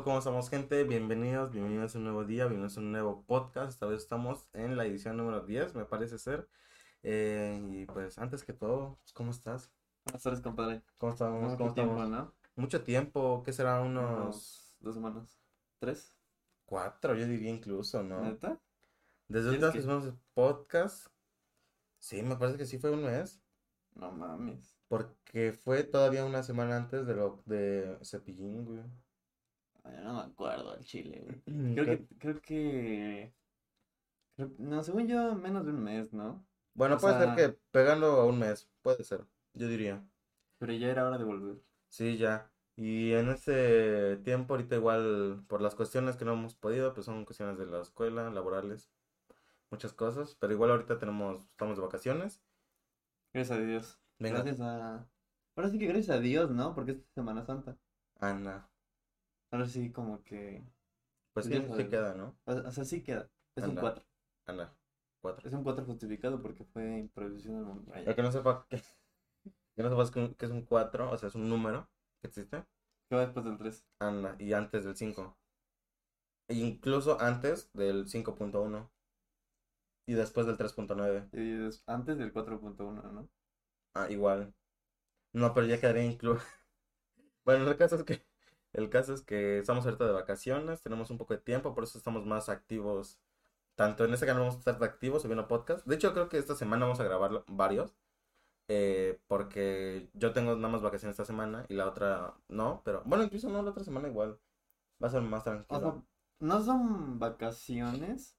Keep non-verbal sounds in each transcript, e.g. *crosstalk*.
¿cómo estamos, gente? Bienvenidos, bienvenidos a un nuevo día, bienvenidos a un nuevo podcast. Esta vez estamos en la edición número 10, me parece ser. Eh, y pues, antes que todo, pues, ¿cómo estás? Buenas tardes, compadre. ¿Cómo estamos? Mucho ¿Cómo tiempo, estamos? ¿no? Mucho tiempo, ¿qué será? Unos dos semanas. ¿Tres? cuatro, yo diría incluso, ¿no? ¿Neta? Desde ¿Quieres ahorita que que- hicimos el podcast, sí, me parece que sí fue un mes, No mames. porque fue todavía una semana antes de lo de Cepillín, güey. No me acuerdo al chile, güey. Mm, Creo que, creo que... creo- No, según yo, menos de un mes, ¿no? Bueno, o puede sea- ser que pegando a un mes, puede ser, yo diría. Pero ya era hora de volver. Sí, ya. Y en este tiempo, ahorita igual, por las cuestiones que no hemos podido, pues son cuestiones de la escuela, laborales, muchas cosas, pero igual ahorita tenemos, estamos de vacaciones. Gracias a Dios. Venga, Gracias a... Ahora sí que gracias a Dios, ¿no? Porque es Semana Santa. Ana. Ahora sí como que... Pues a sí queda, ¿no? O o sea, sí queda. Es un Anda. 4. Ana. Cuatro. Es un 4 justificado porque fue improvisación del. El que no sepa que, que no sepas que que es un 4, o sea, es un número que existe. ¿Qué va después del 3? Anda, y antes del 5. E incluso antes del 5.1. Y después del 3.9. Y des- antes del 4.1, ¿no? Ah, igual. No, pero ya quedaría incluso. *laughs* Bueno, el caso es que el caso es que estamos ahorita de vacaciones, tenemos un poco de tiempo, por eso estamos más activos. Tanto en este canal vamos a estar activos subiendo podcast. De hecho, creo que esta semana vamos a grabar varios. eh, porque yo tengo nada más vacaciones esta semana y la otra no, pero bueno, incluso no, la otra semana igual. Va a ser más O sea, tranquilo. no son vacaciones,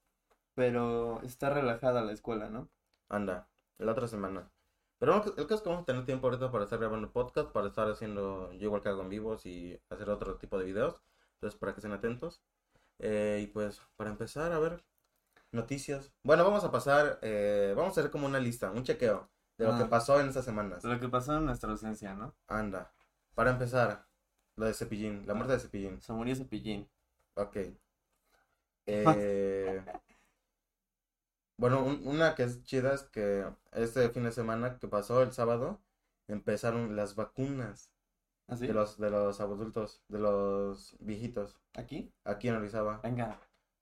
pero está relajada la escuela, ¿no? Anda, la otra semana. Pero el caso es que vamos a tener tiempo ahorita para estar grabando podcast, para estar haciendo, yo igual que hago en vivos y hacer otro tipo de videos. Entonces, para que estén atentos. Eh, y pues, para empezar, a ver, noticias. Bueno, vamos a pasar, eh, vamos a hacer como una lista, un chequeo de lo que Ah. pasó en estas semanas. De lo que pasó en nuestra ausencia, ¿no? Anda, para empezar, lo de Cepillín, la muerte de Cepillín. Se murió Cepillín. Ok. *laughs* Eh, bueno, un- una que es chida es que este fin de semana que pasó el sábado empezaron las vacunas ¿Así? de los de los adultos, de los viejitos ¿Aquí? aquí en Orizaba. Venga.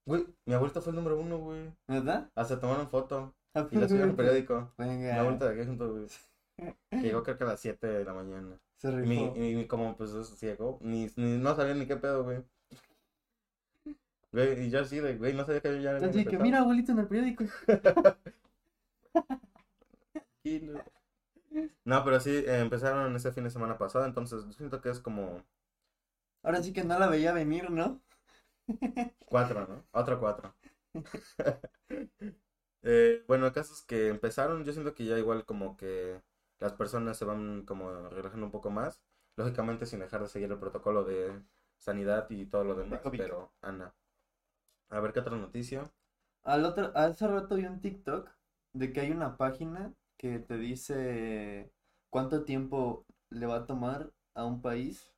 Güey, mi abuelito fue el número uno, güey. ¿Verdad? Hasta tomaron foto *laughs* y la subieron al periódico. Mi Venga. abuelita de aquí junto, güey. *laughs* Que Llegó creo que a las 7 de la mañana. Se Y mi, rifó. y mi- como pues es ciego, ni, ni no sabía ni qué pedo, güey. Güey, y yo así de, güey, no sabía que ya habían Así que mira, abuelito, en el periódico. *laughs* No, pero sí, eh, empezaron ese fin de semana pasado, entonces yo siento que es como Ahora sí que no la veía venir, ¿no? cuatro, ¿no? Otro cuatro. *laughs* *laughs* Eh, bueno, el caso es que empezaron, yo siento que ya igual como que las personas se van como relajando un poco más, lógicamente sin dejar de seguir el protocolo de sanidad y todo lo demás, pero anda. A ver qué otra noticia. Al otro, hace rato vi un TikTok de que hay una página que te dice cuánto tiempo le va a tomar a un país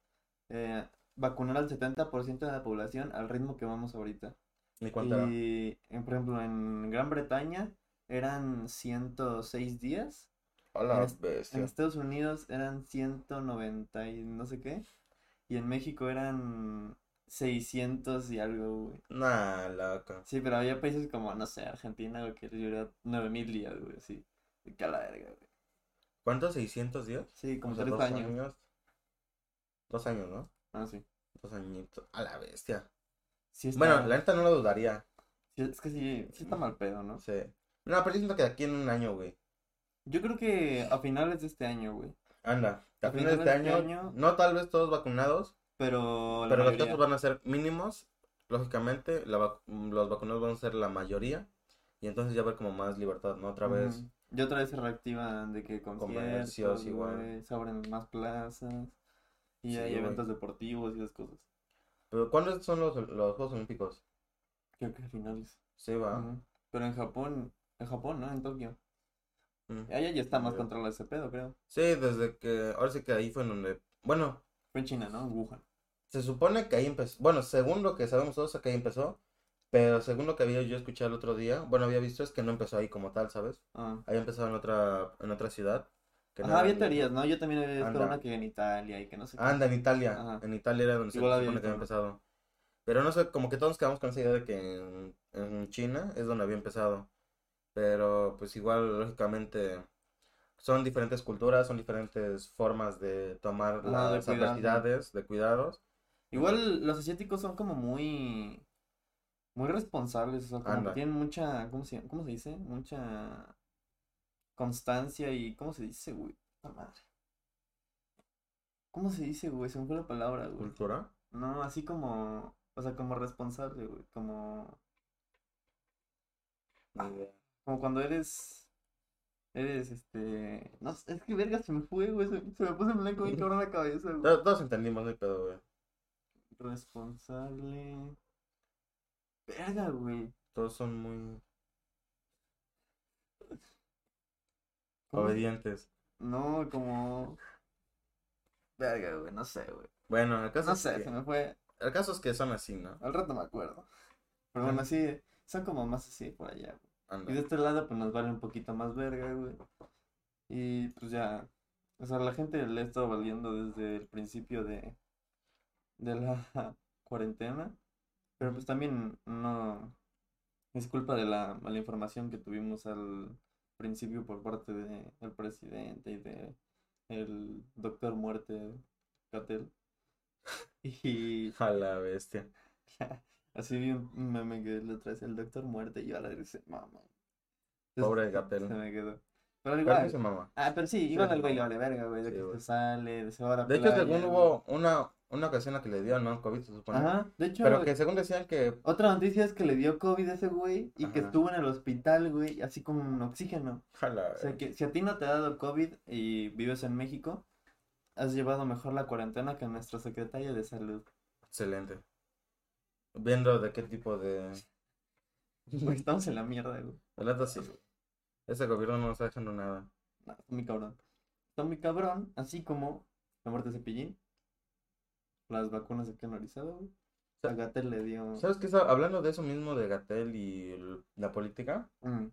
eh, vacunar al 70% de la población al ritmo que vamos ahorita. Ni cuánto. Y, en- por ejemplo, en Gran Bretaña eran 106 días. Hola, en es- bestia. En Estados Unidos eran 190 y no sé qué. Y en México eran 600 y algo, güey. Nah, loco. Sí, pero había países como, no sé, Argentina, güey, que les duró 9000 días, güey, así. Que a la verga, güey. ¿Cuántos? ¿600 días? Sí, como O sea, tres dos años. Dos años, ¿no? Ah, sí. Dos añitos. A la bestia. Sí está, Bueno, la neta no lo dudaría. sí, es que sí, sí está mal pedo, ¿no? Sé. No, pero siento que de aquí en un año, güey. Yo creo que a finales de este año, güey. Anda. A A finales de este año, año- no tal vez todos vacunados, Pero pero los casos van a ser mínimos. Lógicamente, la vac- los vacunados van a ser la mayoría. Y entonces ya va a haber como más libertad, ¿no? Otra vez. Ujú. Y otra vez se reactivan de que conciertos, igual. se abren más plazas. Y Sí, hay eventos deportivos y esas cosas. Pero ¿cuándo son los, los Juegos Olímpicos? Creo que a finales. Sí, va. Pero en Japón, en Japón, ¿no? En Tokio. Mm. Allá ya está más controlado ese pedo, creo. Sí, desde que. Ahora sí que ahí fue en donde. Bueno, Fue en China, ¿no? En Wuhan. Se supone que ahí empezó, bueno, según lo que sabemos todos, que ahí empezó, pero según lo que había yo escuchado el otro día, bueno, había visto es que no empezó ahí como tal, ¿sabes? Ah. Había empezado en otra, en otra ciudad. que no había teorías, ¿no? Yo también había visto una que en Italia y que no sé qué. Anda, en Italia, Ajá. en Italia era donde se había supone que había empezado. Pero no sé, como que todos quedamos con esa idea de que en, en China es donde había empezado. Pero pues igual, lógicamente, son diferentes culturas, son diferentes formas de tomar Ah, de las cuidar, adversidades, de cuidados. Igual los asiáticos son como muy, muy responsables, o sea, como que tienen mucha, ¿cómo se, cómo se dice? Mucha constancia y, ¿cómo se dice, güey? Puta madre. ¿Cómo se dice, güey? Se me fue la palabra, güey. ¿Cultura? No, así como, o sea, como responsable, güey, como, idea. como cuando eres, eres, este, no es que verga se me fue, güey, se, se me puso en blanco bien *laughs* cabrón la cabeza, güey. Todos, todos entendimos, no hay pedo, güey. Responsable, verga, güey. Todos son muy ¿Cómo se- obedientes. No, como, verga, güey, no sé, güey. Bueno, el caso, No es sé, que, se me fue, el caso es que son así, ¿no? al rato me acuerdo. Pero bueno, sí, son como más así por allá, güey. Anda. Y de este lado, pues nos vale un poquito más verga, güey. Y pues ya, o sea, la gente le ha estado valiendo desde el principio de, de la *laughs* cuarentena. Pero pues también no es culpa de la mala información que tuvimos al principio por parte del presidente y de el doctor muerte Catel. *laughs* Y A la bestia. *laughs* así vi un meme que le traes el doctor muerte y yo a la dice, mamá. Pobre Se Gatell. me quedó. Pero igual. se. Ah, pero sí, igual al güey le vale verga, güey, de Sí, que güey. se sale, de se va a la De hecho, según hubo una, una ocasión en la que le dio, ¿no? COVID, se supone. Ajá, de hecho, Pero que según decían que otra noticia es que le dio COVID a ese güey y que estuvo en el hospital, güey, así con oxígeno. Jala, O sea, que si a ti no te ha dado COVID y vives en México, has llevado mejor la cuarentena que nuestro secretario de salud. excelente. Viendo de qué tipo de... *laughs* Güey, estamos en la mierda, güey. La neta sí. Ese gobierno no nos está dejando nada. No, está muy cabrón. Está muy cabrón, así como la muerte de Cepillín, las vacunas de Orizaba, güey. A Gatell le dio... ¿Sabes qué? Estaba- Hablando de eso mismo de Gatel y el- la política, Mm.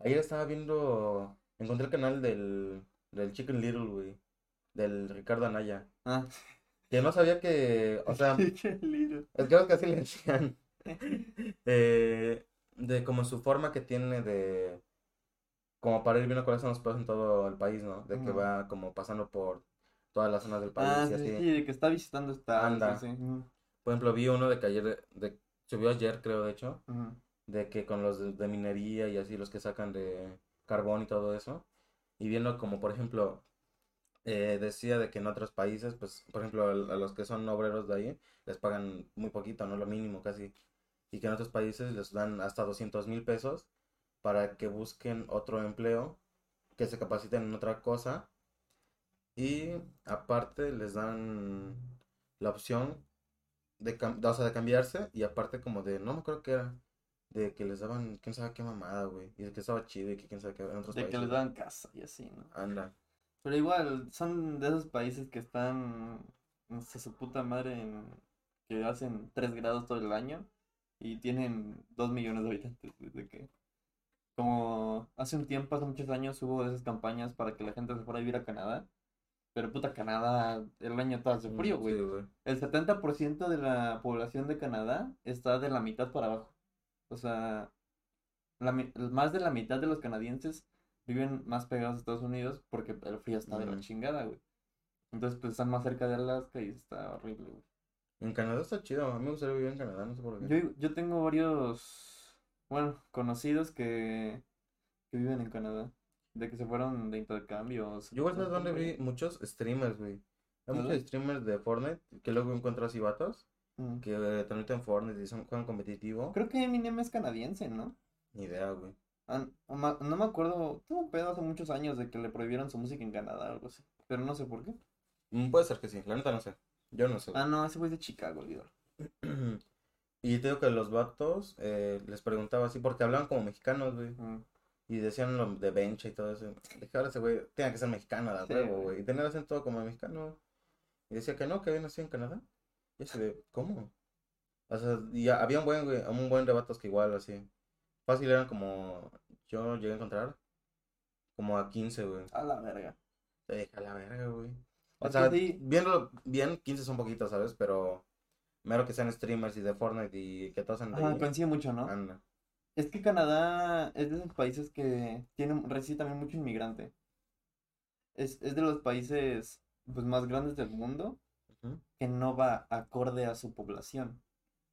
ayer estaba viendo, encontré el canal del, del Chicken Little, güey, del Ricardo Anaya, Ah, que no sabía que, o sea, *laughs* creo que así le decían, *laughs* eh, de como su forma que tiene de, como para ir viendo cuáles son los pedos en todo el país, ¿no? De que va como pasando por todas las zonas del país Ah, y sí, así. sí, de que está visitando esta. Anda. Sí, sí. Ujú, Por ejemplo, vi uno de que ayer, de, subió ayer, creo, de hecho, de que con los de, de minería y así, los que sacan de carbón y todo eso, y viendo como, por ejemplo, eh, decía de que en otros países, pues, por ejemplo, a los que son obreros de ahí, les pagan muy poquito, no lo mínimo casi, y que en otros países les dan hasta 200 mil pesos para que busquen otro empleo, que se capaciten en otra cosa, y aparte les dan la opción de, cam- o sea, de cambiarse y aparte como de, no me acuerdo qué era, de que les daban, quién sabe qué mamada, güey, y de que estaba chido y que quién sabe qué en otros De que países. les dan casa y así, ¿no? Anda, Pero igual, son de esos países que están hasta su puta madre en que hacen 3 grados todo el año y tienen 2 millones de habitantes. güey, De que, como hace un tiempo, hace muchos años, hubo esas campañas para que la gente se fuera a vivir a Canadá. Pero puta, Canadá, el año todo hace frío, Mm, güey. sí. El 70% de la población de Canadá está de la mitad para abajo. O sea, la más de la mitad de los canadienses viven más pegados a Estados Unidos porque el frío está de la chingada, güey. Entonces, pues están más cerca de Alaska y está horrible, güey. En Canadá está chido, a mí me gustaría vivir en Canadá, no sé por qué. Yo, yo tengo varios, bueno, conocidos que, que viven en Canadá. De que se fueron de intercambio. o se- Yo igual dónde güey. vi muchos streamers, güey. Hay muchos streamers de Fortnite que luego encuentro así vatos Mm. que eh, transmiten Fortnite y son, juegan competitivo. Creo que Eminem es canadiense, ¿no? Ni idea, güey. Ah, no me acuerdo, tuvo un pedo hace muchos años de que le prohibieron su música en Canadá o algo así, pero no sé por qué. Mm, Puede ser que sí, la neta no sé. Yo no sé. Ah, no, ese güey es de Chicago, olvídalo. *clears throat* Y te digo que los vatos eh, les preguntaba así porque hablaban como mexicanos, güey. Mm. Y decían lo de bencha y todo eso. Dije, ahora ese güey tiene que ser mexicano, de Sí, huevo, güey. Y tener acento como mexicano. Y decía que no, que había nacido en Canadá. Y así de, ¿cómo? O sea, y había un buen, güey, un buen de vatos que igual, así. Fácil eran como, yo llegué a encontrar, como a 15, güey. A la verga. Te dije, a la verga, güey. O sea, sí. viéndolo bien, 15 son poquitos, ¿sabes? Pero mero que sean streamers y de Fortnite y que todos andan Ajá, coincide mucho, ¿no? Anda. Es que Canadá es de esos países que tienen, recibe también mucho inmigrante. Es, es de los países pues, más grandes del mundo que no va acorde a su población.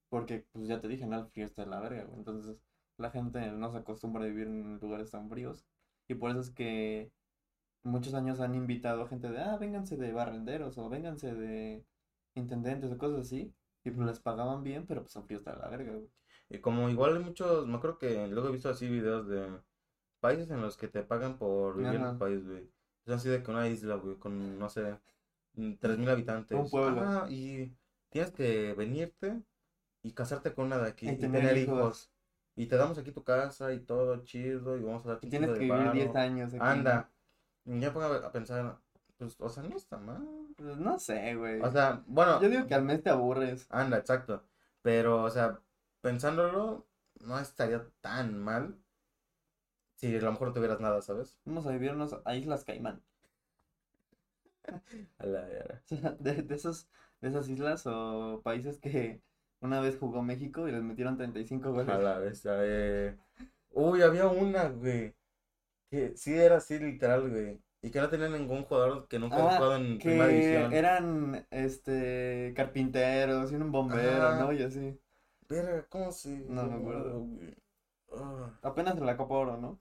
Porque, pues ya te dije, ¿no? El frío está de la verga, güey. Entonces, la gente no se acostumbra a vivir en lugares tan fríos. Y por eso es que muchos años han invitado a gente de, ah, vénganse de barrenderos o vénganse de intendentes o cosas así. Y pues les pagaban bien, pero pues el frío está de la verga, güey. Y como igual hay muchos, me acuerdo que luego he visto así videos de países en los que te pagan por vivir en el país, güey. Es así de que una isla, güey, con, no sé, mm, tres mil habitantes. Un pueblo. Y tienes que venirte y casarte con una de aquí Y y tener tener hijos. hijos. Y te damos aquí tu casa y todo chido y vamos a un tienes que vivir 10 varo. años aquí. Anda. Ya pongo a pensar, pues, o sea, no está mal. Pues no sé, güey. O sea, bueno, Yo digo que al mes te aburres. anda, exacto. Pero, o sea, pensándolo, no estaría tan mal si a lo mejor no tuvieras nada, ¿sabes? Vamos a vivirnos a Islas Caimán. *laughs* A la. O sea, *laughs* de, de esos, de esas islas o países que una vez jugó México y les metieron 35 goles. A la vez, eh. Uy, había una, güey. Que sí era así, literal, güey. Y que no tenía ningún jugador que nunca Ah, jugado en primera división. eran este carpinteros y un bombero. ¿no? Y así. Verga, ¿cómo se No me acuerdo. Ah. Apenas en la Copa Oro, ¿no?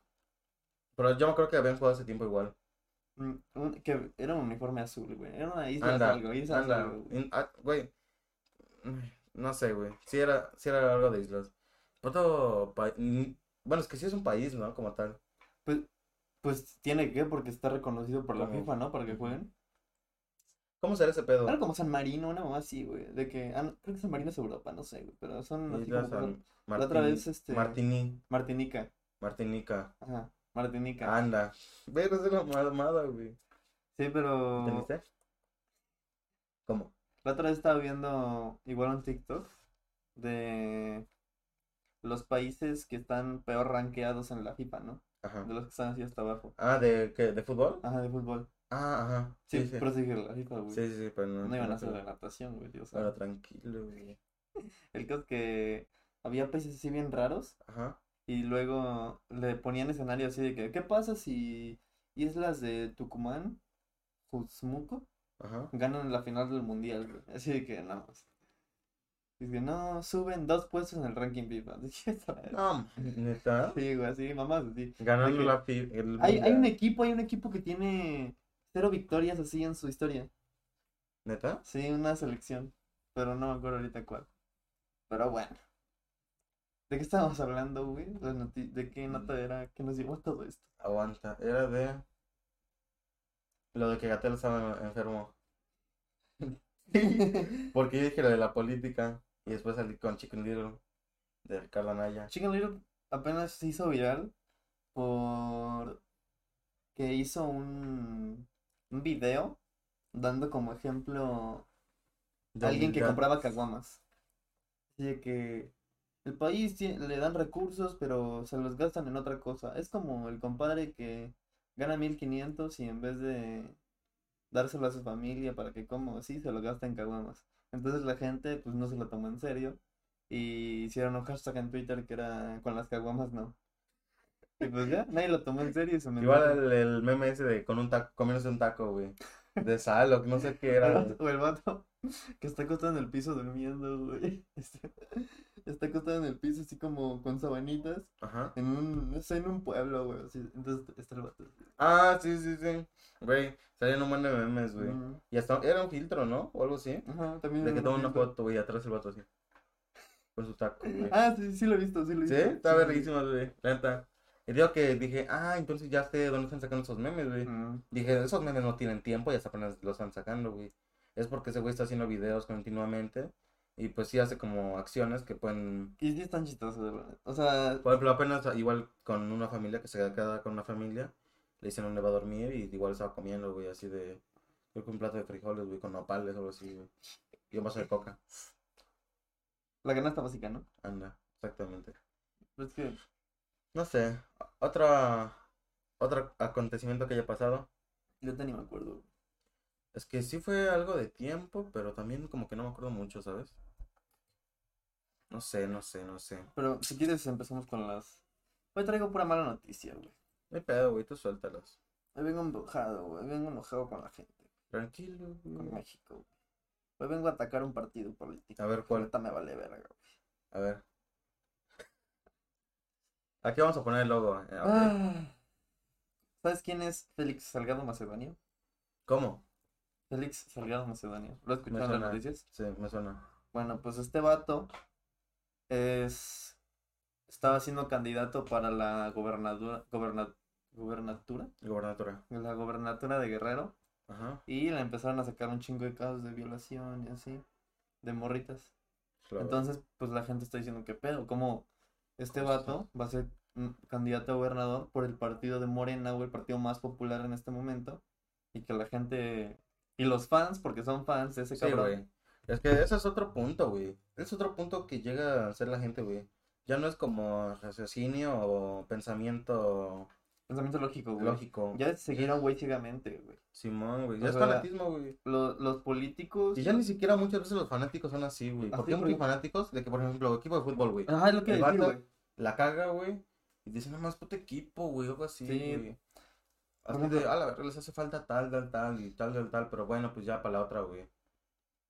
Pero yo me acuerdo que habían jugado hace tiempo igual. Mm, un- que era un uniforme azul, güey. Era una isla Anda, algo, isla anda. algo, güey. In- ah, Güey. No sé, güey. Sí era, sí era algo de islas. Otro país. Bueno, es que sí es un país, ¿no? Como tal. Pues, pues tiene que, porque está reconocido por la FIFA, ¿no? Para que jueguen. ¿Cómo será ese pedo? Algo como San Marino, una mamá así, güey. De que, ah, no, creo que San Marino es Europa, no sé, güey. Pero son así como San La otra vez, este- Martini, Martinica. Martinica. Ajá, Martinica. Anda. Ve, no es una mamada, güey. Sí, pero ¿Entendiste? ¿Cómo? La otra vez estaba viendo igual un TikTok de los países que están peor rankeados en la FIFA, ¿no? Ajá. De los que están así hasta abajo. Ah, ¿de qué? ¿De fútbol? Ajá, de fútbol. Ah, ajá. Sí, Sí, sí. la FIFA, güey. Sí, sí, sí, pero no. No iban a hacer la natación, güey, Ahora santo. tranquilo, güey. *laughs* El caso es que había países así bien raros Ajá. y luego le ponían escenario así de que, ¿qué pasa si islas de Tucumán, Juzmuco, Ajá. ganan la final del mundial, güey? Así de que no. Es que no, suben dos puestos en el ranking FIFA. *laughs* No, neta. Sí, güey, así, mamás, así. Ganando que- la fi- el Hay, hay un equipo, hay un equipo que tiene cero victorias así en su historia. ¿Neta? Sí, una selección, pero no me acuerdo ahorita cuál. Pero bueno. ¿De qué estábamos hablando, güey? ¿De qué nota era que nos llevó todo esto? Aguanta. Era de. Lo de que Gatel estaba enfermo. *laughs* Porque yo dije lo de la política. Y después salí con Chicken Little. De Ricardo Anaya. Chicken Little apenas se hizo viral por que hizo un, un video dando como ejemplo De alguien que compraba caguamas. Así que el país le dan recursos, pero se los gastan en otra cosa. Es como el compadre que gana 1500 y en vez de dárselo a su familia para que coma así, se lo gasta en caguamas. Entonces la gente pues no se lo tomó en serio y hicieron un hashtag en Twitter que era con las caguamas no. Y pues ya, nadie lo tomó en serio y se me Igual el, el meme ese de con un taco, comiéndose un taco, güey. De sal o que no sé qué era. O el vato que está acostado en el piso durmiendo, güey. Está acostado en el piso así como con sabanitas Ajá. en un, no sé, en un pueblo, güey. así. Entonces está el vato. Ah, sí, sí, sí. Güey, salían un buen de memes, güey. Y hasta era un filtro, ¿no? O algo así. Ajá, también. De que toma un una foto, güey, atrás el vato así. Con su taco, güey. Ah, sí, sí lo he visto, sí lo he Sí, visto. está sí, sí. verguísima, güey. La neta. Y digo que dije, ah, entonces ya sé de dónde están sacando esos memes, güey. Mm, Dije, esos memes no tienen tiempo y hasta apenas los están sacando, güey. Es porque ese güey está haciendo videos continuamente. Y pues sí hace como acciones que pueden. Y sí están chistosos, verdad. O sea, Por ejemplo, apenas igual con una familia que se queda con una familia. Le hicieron dónde va a dormir y igual estaba comiendo, güey, así de. Creo que un plato de frijoles, güey, con nopales o algo así, güey. Y un vaso de coca. la canasta básica, ¿no? Anda, exactamente. Pero es que No sé, otra. Otro acontecimiento que haya pasado. yo te ni me acuerdo. Es que sí fue algo de tiempo, pero también como que no me acuerdo mucho, ¿sabes? No sé, no sé, no sé. Pero si quieres empezamos con las... Hoy traigo pura mala noticia, güey. No hay pedo, güey, tú suéltalas. Hoy vengo enojado, güey. Vengo enojado con la gente, Tranquilo, con güey. México, güey. Hoy vengo a atacar un partido político. A ver, ¿cuál? neta me vale verga, güey. A ver. Aquí vamos a poner el logo. eh. Ah. ¿Sabes quién es Félix Salgado Macedonio? ¿Cómo? Félix Salgado Macedonio. ¿Lo escuchado en las noticias? Sí, me suena. Bueno, pues este vato es estaba siendo candidato para la gobernadura, goberna- gobernatura, Gobernatura. la gobernatura de Guerrero Ajá. y le empezaron a sacar un chingo de casos de violación y así, de morritas. claro. Entonces, pues la gente está diciendo que pedo, como este vato va a ser mm, candidato a gobernador por el partido de Morena o el partido más popular en este momento y que la gente y los fans, porque son fans de ese Sí, cabrón. güey. Es que ese es otro punto, güey. Es otro punto que llega a ser la gente, güey. Ya no es como raciocinio o pensamiento Pensamiento lógico, güey. lógico. Ya seguir a un güey ciegamente, güey. Simón, güey. O Ya es sea, fanatismo, güey. Lo- los políticos. Y ya ni siquiera muchas veces los fanáticos son así, güey. ¿Por Así, qué muchos fanáticos? De que, por ejemplo, equipo de fútbol, güey. Ajá, es lo que El decir, vato la caga, güey. Y dicen, nada más puto equipo, güey, algo así, Sí. güey. Por Así de, a la verdad les hace falta tal, tal, tal y tal, tal, tal, pero bueno, pues ya para la otra, güey.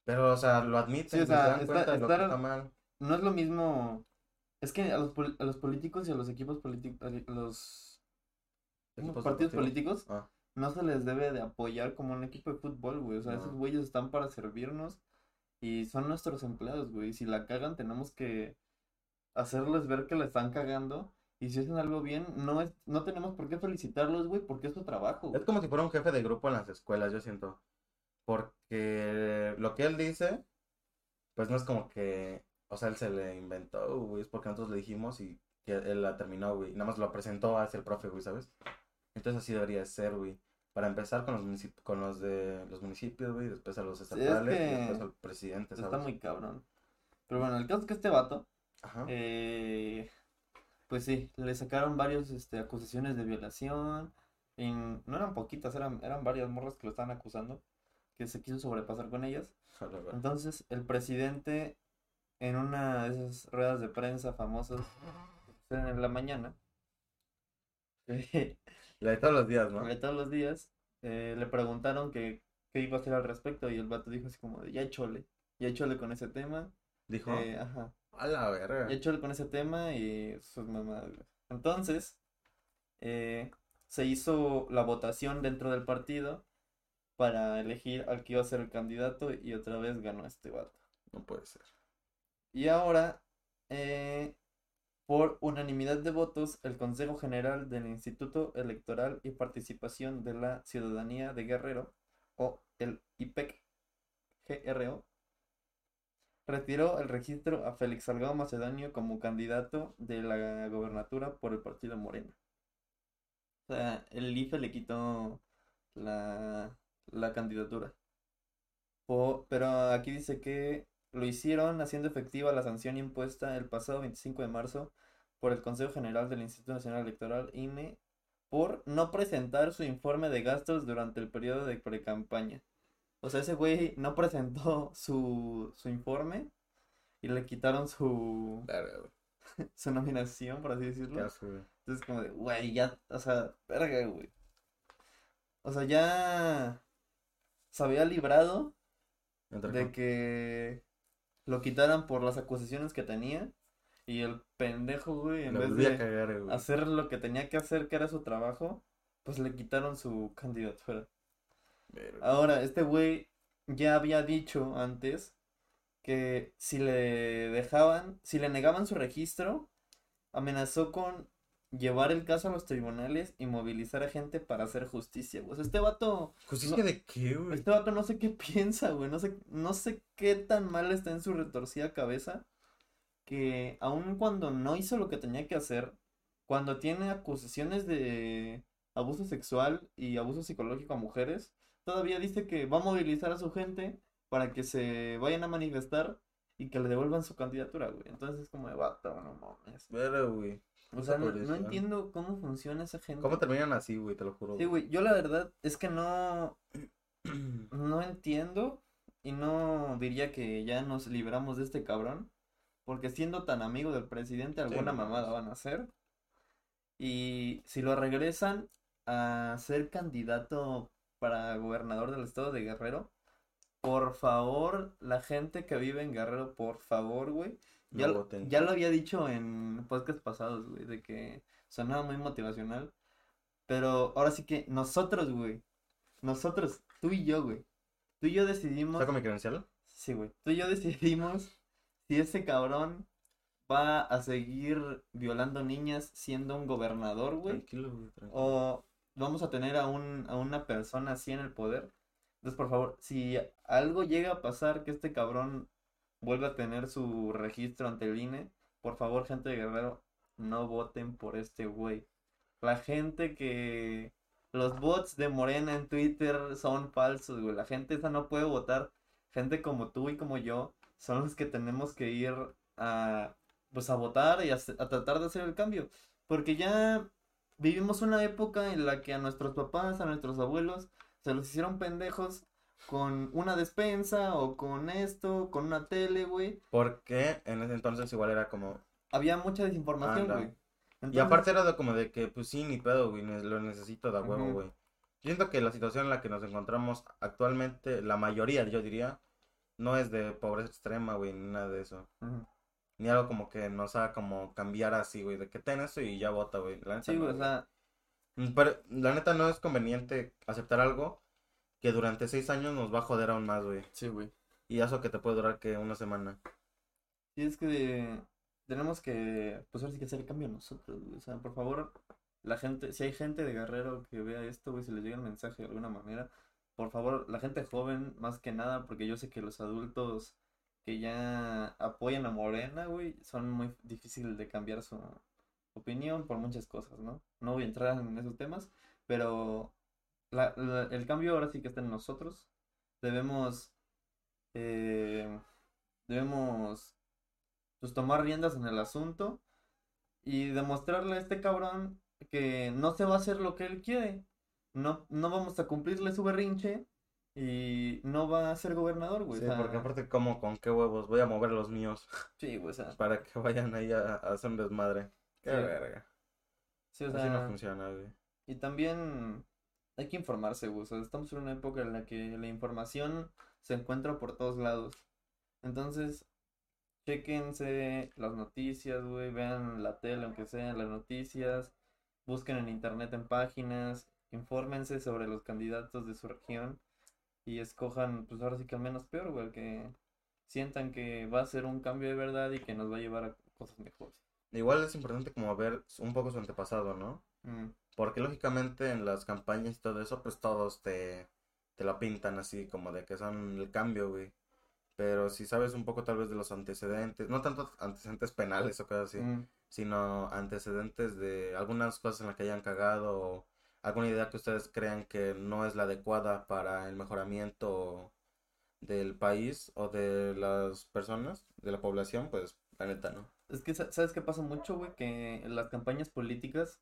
Pero, o sea, lo admiten, Sí, o güey, sea, se dan está- cuenta de lo que está mal. No es lo mismo. Es que a los, a los políticos y a los equipos políticos. Los Equipos partidos políticos Ah, no se les debe de apoyar como un equipo de fútbol, güey. O sea, No. esos güeyes están para servirnos y son nuestros empleados, güey. Si la cagan, tenemos que hacerles ver que la están cagando. Y si hacen algo bien, no es, no tenemos por qué felicitarlos, güey, porque es su trabajo. Es como si fuera un jefe de grupo en las escuelas, yo siento. Porque lo que él dice, pues no es como que, o sea, él se le inventó, güey, es porque nosotros le dijimos y que él la terminó, güey. Nada más lo presentó hacia el profe, güey, ¿sabes? Entonces así debería ser, güey. Para empezar con los municip- con los de los municipios, güey, después a los es estatales que y después al presidente, Está ¿sabes? muy cabrón. Pero bueno, el caso es que este vato, Ajá. eh, pues sí, le sacaron varios este, acusaciones de violación. no eran poquitas, eran, eran varias morras que lo estaban acusando, que se quiso sobrepasar con ellas. Entonces, el presidente, en una de esas ruedas de prensa famosas, en la mañana, *laughs* La de todos los días, ¿no? de todos los días, eh, le preguntaron que qué iba a hacer al respecto y el vato dijo así como de, ya chole, ya chole con ese tema. Dijo, eh, ajá. a la verga. Ya chole con ese tema y sus mamadas. Entonces, eh, se hizo la votación dentro del partido para elegir al que iba a ser el candidato y otra vez ganó este vato. No puede ser. Y ahora, eh, por unanimidad de votos, el Consejo General del Instituto Electoral y Participación de la Ciudadanía de Guerrero, o el IPEC GRO, retiró el registro a Félix Salgado Macedonio como candidato de la gobernatura por el partido Morena. O sea, el IFE le quitó la, candidatura. Pero aquí dice que lo hicieron haciendo efectiva la sanción impuesta el pasado 25 de marzo por el Consejo General del Instituto Nacional Electoral, INE, por no presentar su informe de gastos durante el periodo de precampaña. O sea, ese güey no presentó su, su informe y le quitaron su, *laughs* su nominación, por así decirlo. Entonces, como de, güey, ya, o sea, verga, güey. O sea, ya se había librado de que lo quitaran por las acusaciones que tenía y el pendejo, güey, en vez de cagar, güey. hacer lo que tenía que hacer, que era su trabajo, pues le quitaron su candidatura. Verga. Ahora, este güey ya había dicho antes que si le dejaban, si le negaban su registro, amenazó con llevar el caso a los tribunales y movilizar a gente para hacer justicia. Pues este vato, ¿Justicia no- de qué, güey? este vato no sé qué piensa, güey, no sé, no sé qué tan mal está en su retorcida cabeza que aun cuando no hizo lo que tenía que hacer, cuando tiene acusaciones de abuso sexual y abuso psicológico a mujeres, todavía dice que va a movilizar a su gente para que se vayan a manifestar y que le devuelvan su candidatura, güey. Entonces es como de vato, no mames. Verga, güey. O sea, no, no entiendo cómo funciona esa gente. ¿Cómo terminan así, güey? Te lo juro. Sí, güey, yo la verdad es que no, *clears throat* no entiendo y no diría que ya nos libramos de este cabrón, porque siendo tan amigo del presidente, alguna no mamada van a hacer. Y si lo regresan a ser candidato para gobernador del estado de Guerrero, por favor, la gente que vive en Guerrero, por favor, güey. Ya, No lo- ya lo había dicho en podcasts pasados, güey, de que sonaba muy motivacional. Pero ahora sí que nosotros, güey, nosotros, tú y yo, güey, tú y yo decidimos, ¿Saco mi credencial? sí, güey, tú y yo decidimos si ese cabrón va a seguir violando niñas siendo un gobernador, güey, Tranquilo, güey, tranquilo. o vamos a tener a, un, a una persona así en el poder. Entonces, por favor, si algo llega a pasar que este cabrón vuelva a tener su registro ante el INE, por favor, gente de Guerrero, no voten por este güey. La gente que... Los bots de Morena en Twitter son falsos, güey. La gente esa no puede votar. Gente como tú y como yo son los que tenemos que ir a, pues a votar y a, a tratar de hacer el cambio. Porque ya vivimos una época en la que a nuestros papás, a nuestros abuelos, se los hicieron pendejos con una despensa o con esto, con una tele, güey. Porque en ese entonces igual era como... Había mucha desinformación, güey. Y aparte era de como de que, pues sí, ni pedo, güey, lo necesito de huevo, güey. Siento que la situación en la que nos encontramos actualmente, la mayoría, yo diría, no es de pobreza extrema, güey, ni nada de eso. Ni algo como que nos haga como cambiar así, güey, de que ten eso y ya vota, güey. La neta Sí, no, o sea, Mm, Pero la neta no es conveniente aceptar algo que durante seis años nos va a joder aún más, güey. sí, güey. Y eso que te puede durar que una semana. Sí, es que tenemos que, pues ahora sí que hacer el cambio nosotros, güey. O sea, por favor, la gente, si hay gente de Guerrero que vea esto, güey, si les llega el mensaje de alguna manera, por favor, la gente joven, más que nada, porque yo sé que los adultos que ya apoyan a Morena, güey, son muy difíciles de cambiar su opinión por muchas cosas, ¿no? No voy a entrar en esos temas, pero el cambio ahora sí que está en nosotros. Debemos, eh, debemos, pues tomar riendas en el asunto y demostrarle a este cabrón que no se va a hacer lo que él quiere. No, no vamos a cumplirle su berrinche y no va a ser gobernador, güey. Sí, o sea, porque aparte como con qué huevos voy a mover los míos *laughs* sí, güey, o sea, para que vayan ahí a, a hacer un desmadre. Qué Sí. verga. sí, o Así sea, no funciona, güey. Y también hay que informarse, güey. O sea, estamos en una época en la que la información se encuentra por todos lados. Entonces, chéquense las noticias, güey. Vean la tele, aunque sean las noticias. Busquen en internet en páginas. Infórmense sobre los candidatos de su región. Y escojan, pues ahora sí que al menos peor, güey. Que sientan que va a ser un cambio de verdad y que nos va a llevar a cosas mejores. Igual es importante como ver un poco su antepasado, ¿no? Mm, Porque lógicamente en las campañas y todo eso, pues todos te, te lo pintan así como de que son el cambio, güey. Pero si sabes un poco tal vez de los antecedentes, no tanto antecedentes penales o cosas así, mm. sino antecedentes de algunas cosas en las que hayan cagado o alguna idea que ustedes crean que no es la adecuada para el mejoramiento del país o de las personas, de la población, pues la neta, ¿no? Es que, sa- ¿sabes qué pasa mucho, güey? Que en las campañas políticas,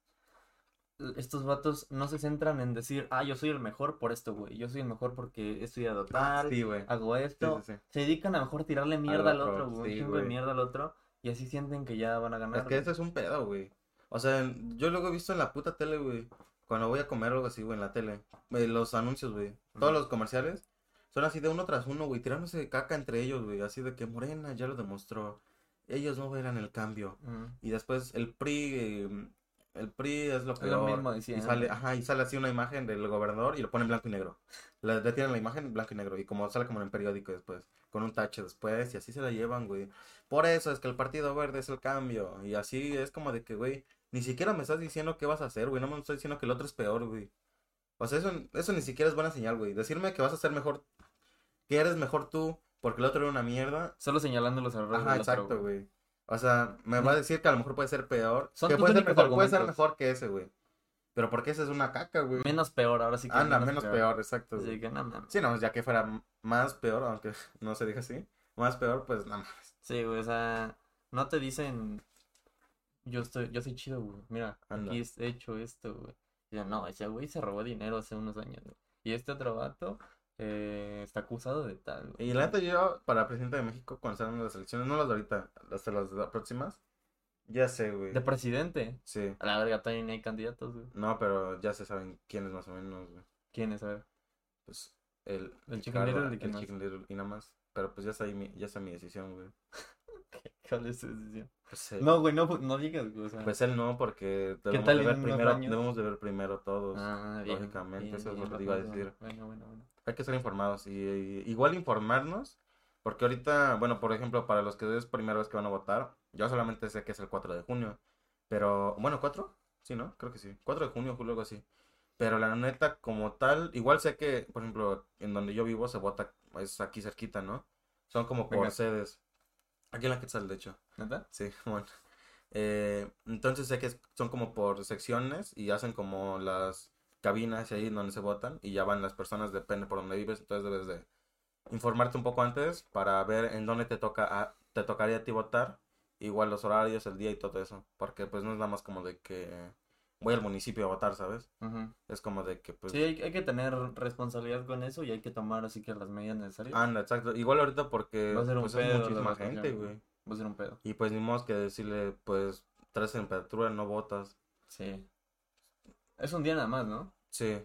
estos vatos no se centran en decir, ah, yo soy el mejor por esto, güey. Yo soy el mejor porque he estudiado tal, Sí, hago esto. sí, sí. Se dedican a mejor tirarle mierda al otro, güey. Un de mierda al otro. Y así sienten que ya van a ganar. Es que eso es un pedo, güey. O sea, yo luego he visto en la puta tele, güey. Cuando voy a comer algo así, güey, en la tele. los anuncios, güey. Todos los comerciales son así de uno tras uno, güey. Tirándose caca entre ellos, güey. Así de que Morena ya lo demostró. Ellos no verán el cambio. Y después el PRI, eh, el PRI es lo Es lo mismo de y sale, ajá, y sale así una imagen del gobernador y lo pone en blanco y negro. Le retiran la imagen en blanco y negro. Y como sale como en el periódico después. Con un tache después. Y así se la llevan, güey. Por eso es que el Partido Verde es el cambio. Y así es como de que, güey, ni siquiera me estás diciendo qué vas a hacer, güey. No me estás diciendo que el otro es peor, güey. O sea, eso, eso ni siquiera es buena señal, güey. Decirme que vas a ser mejor, que eres mejor tú, porque el otro era una mierda. Solo señalando los errores Ajá, del otro, exacto, güey. O sea, me va a decir que a lo mejor puede ser peor. Son que puede ser mejor, puede ser mejor que ese, güey. Pero porque ese es una caca, güey. Menos peor, ahora sí que Anda, menos peor, exacto. Güey. que no mames. Sí, no, ya que fuera más peor, aunque *laughs* no se diga así. Más peor, pues nada más. Sí, güey, o sea, no te dicen, yo estoy, yo soy chido, güey, mira, Anda. aquí he hecho esto, güey. Y yo, no, ese güey se robó dinero hace unos años, güey. Y este otro vato eh, está acusado de tal. güey. Y la neta, yo, para presidente de México, cuando salgan las elecciones, no las de ahorita, las de las de las próximas, ya sé, güey. De presidente. Sí. A la verga, todavía ni hay candidatos, güey. No, pero ya se saben quiénes más o menos, güey. ¿Quién es? A ver. Pues el, El Chicken Little el. Chicken Little y nada más. Pero pues ya está ahí mi, ya está mi decisión, güey. *laughs* ¿Cuál es tu decisión? Pues, eh, No, güey, no, no digas, güey. O sea. pues él no, porque debemos, tal de ver primero, años? debemos de ver primero todos. ah, bien, lógicamente, bien, eso es lo que te iba a decir. Bueno, bueno, bueno. Hay que estar informados y, y igual informarnos, porque ahorita, bueno, por ejemplo, para los que es primera vez que van a votar, yo solamente sé que es el 4 de junio, pero, bueno, ¿4? Sí, ¿no? Creo que sí. 4 de junio, julio, algo así. Pero la neta, como tal, igual sé que, por ejemplo, en donde yo vivo se vota, es aquí cerquita, ¿no? Son como por Venga. sedes. Aquí en la Quetzal, de hecho. ¿Neta? Sí, *laughs* bueno. Eh, entonces sé que son como por secciones y hacen como las cabinas ahí donde se votan y ya van las personas, depende por donde vives, entonces debes de informarte un poco antes para ver en dónde te toca a- te tocaría a ti votar, igual los horarios, el día y todo eso, porque pues no es nada más como de que voy al municipio a votar, ¿sabes? Es como de que pues Sí, hay, hay que tener responsabilidad con eso y hay que tomar así que las medidas necesarias. anda, exacto. Igual ahorita porque Va a ser un pues es pedo muchísima gente, güey. Va a ser un pedo. Y pues ni modo que decirle pues traes temperatura, no votas. Sí. Es un día nada más, ¿no? Sí.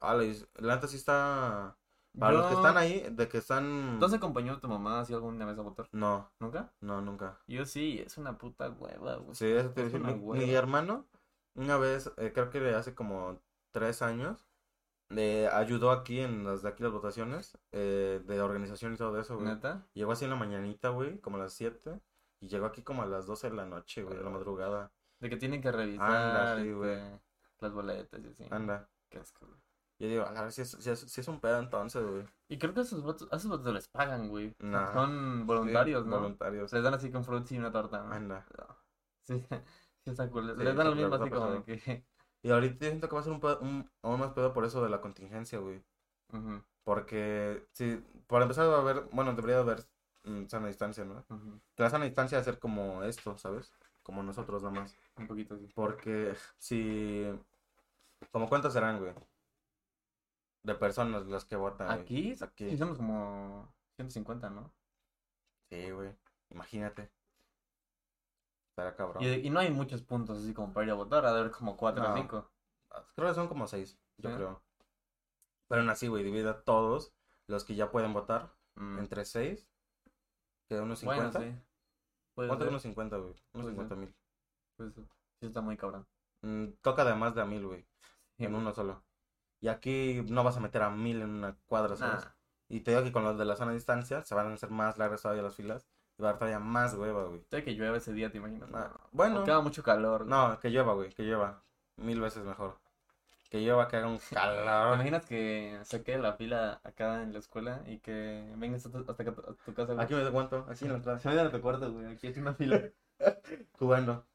Ah, la, la neta sí está. Para los que están ahí, de que están. ¿Tú has acompañado a tu mamá así alguna vez a votar? No, ¿Nunca? no, nunca. Yo sí, es una puta hueva, güey. Sí, eso te Es decía. una Mi, hueva. mi hermano, una vez, eh, creo que hace como tres años, le ayudó aquí en las de aquí las votaciones, eh, de organización y todo eso, güey. ¿Neta? Llegó así en la mañanita, güey, como a las 7. Y llegó aquí como a las 12 de la noche, güey, de la madrugada. De que tienen que revisar Anda, sí, este, güey. las boletas y así. Anda. Qué asco, güey. Yo digo, a ver si es, si es, si es un pedo entonces, güey. Y creo que a esos votos, a esos votos les pagan, güey. Nah. Son voluntarios, Sí, ¿no? Voluntarios. Les dan así con fruits y una torta, ¿no? Anda. Sí, *laughs* sí está cool. Sí, Les dan lo sí, mismo así como de pasado. que... Y ahorita siento que va a ser un, un aún más pedo por eso de la contingencia, güey. Porque, sí, para empezar va a haber, bueno, debería haber mm, sana distancia, ¿no? ujú. Que la sana distancia va a ser como esto, ¿sabes? Como nosotros nada más. Un poquito así. Porque si, como cuántos serán, güey? De personas las que votan. güey. Aquí, Aquí. sí somos como 150, ¿no? Sí, güey. Imagínate. Estará cabrón. Y, y no hay muchos puntos así como para ir a votar, a ver como 4 o No. 5. Creo que son como seis, yo ¿Sí? creo. Pero aún así, güey, divide a todos los que ya pueden votar entre seis. Que unos Mm. Bueno, 50. sí. ¿Cuánto unos 50, güey? Unos Puede 50 mil. puede ser. Sí está muy cabrón. Mm, toca de más de a mil, güey. Sí, En güey. uno solo. Y aquí no vas a meter a mil en una cuadra, ¿sabes? Nah. Y te digo que con los de la sana distancia se van a hacer más largas todavía las filas. Y va a haber todavía más hueva, güey. Sé que llueve ese día, ¿te imaginas? Nah, No. Bueno, que haga mucho calor. güey. no, que llueva, güey, que llueva. Mil veces mejor. Que llueva, que haga un ¿Te calor. imaginas que se quede la fila acá en la escuela y que vengas hasta, tu casa? güey? Aquí me aguanto, aquí en la entrada. Se a tu cuarto, güey. Aquí hay una fila. *laughs* Jugando.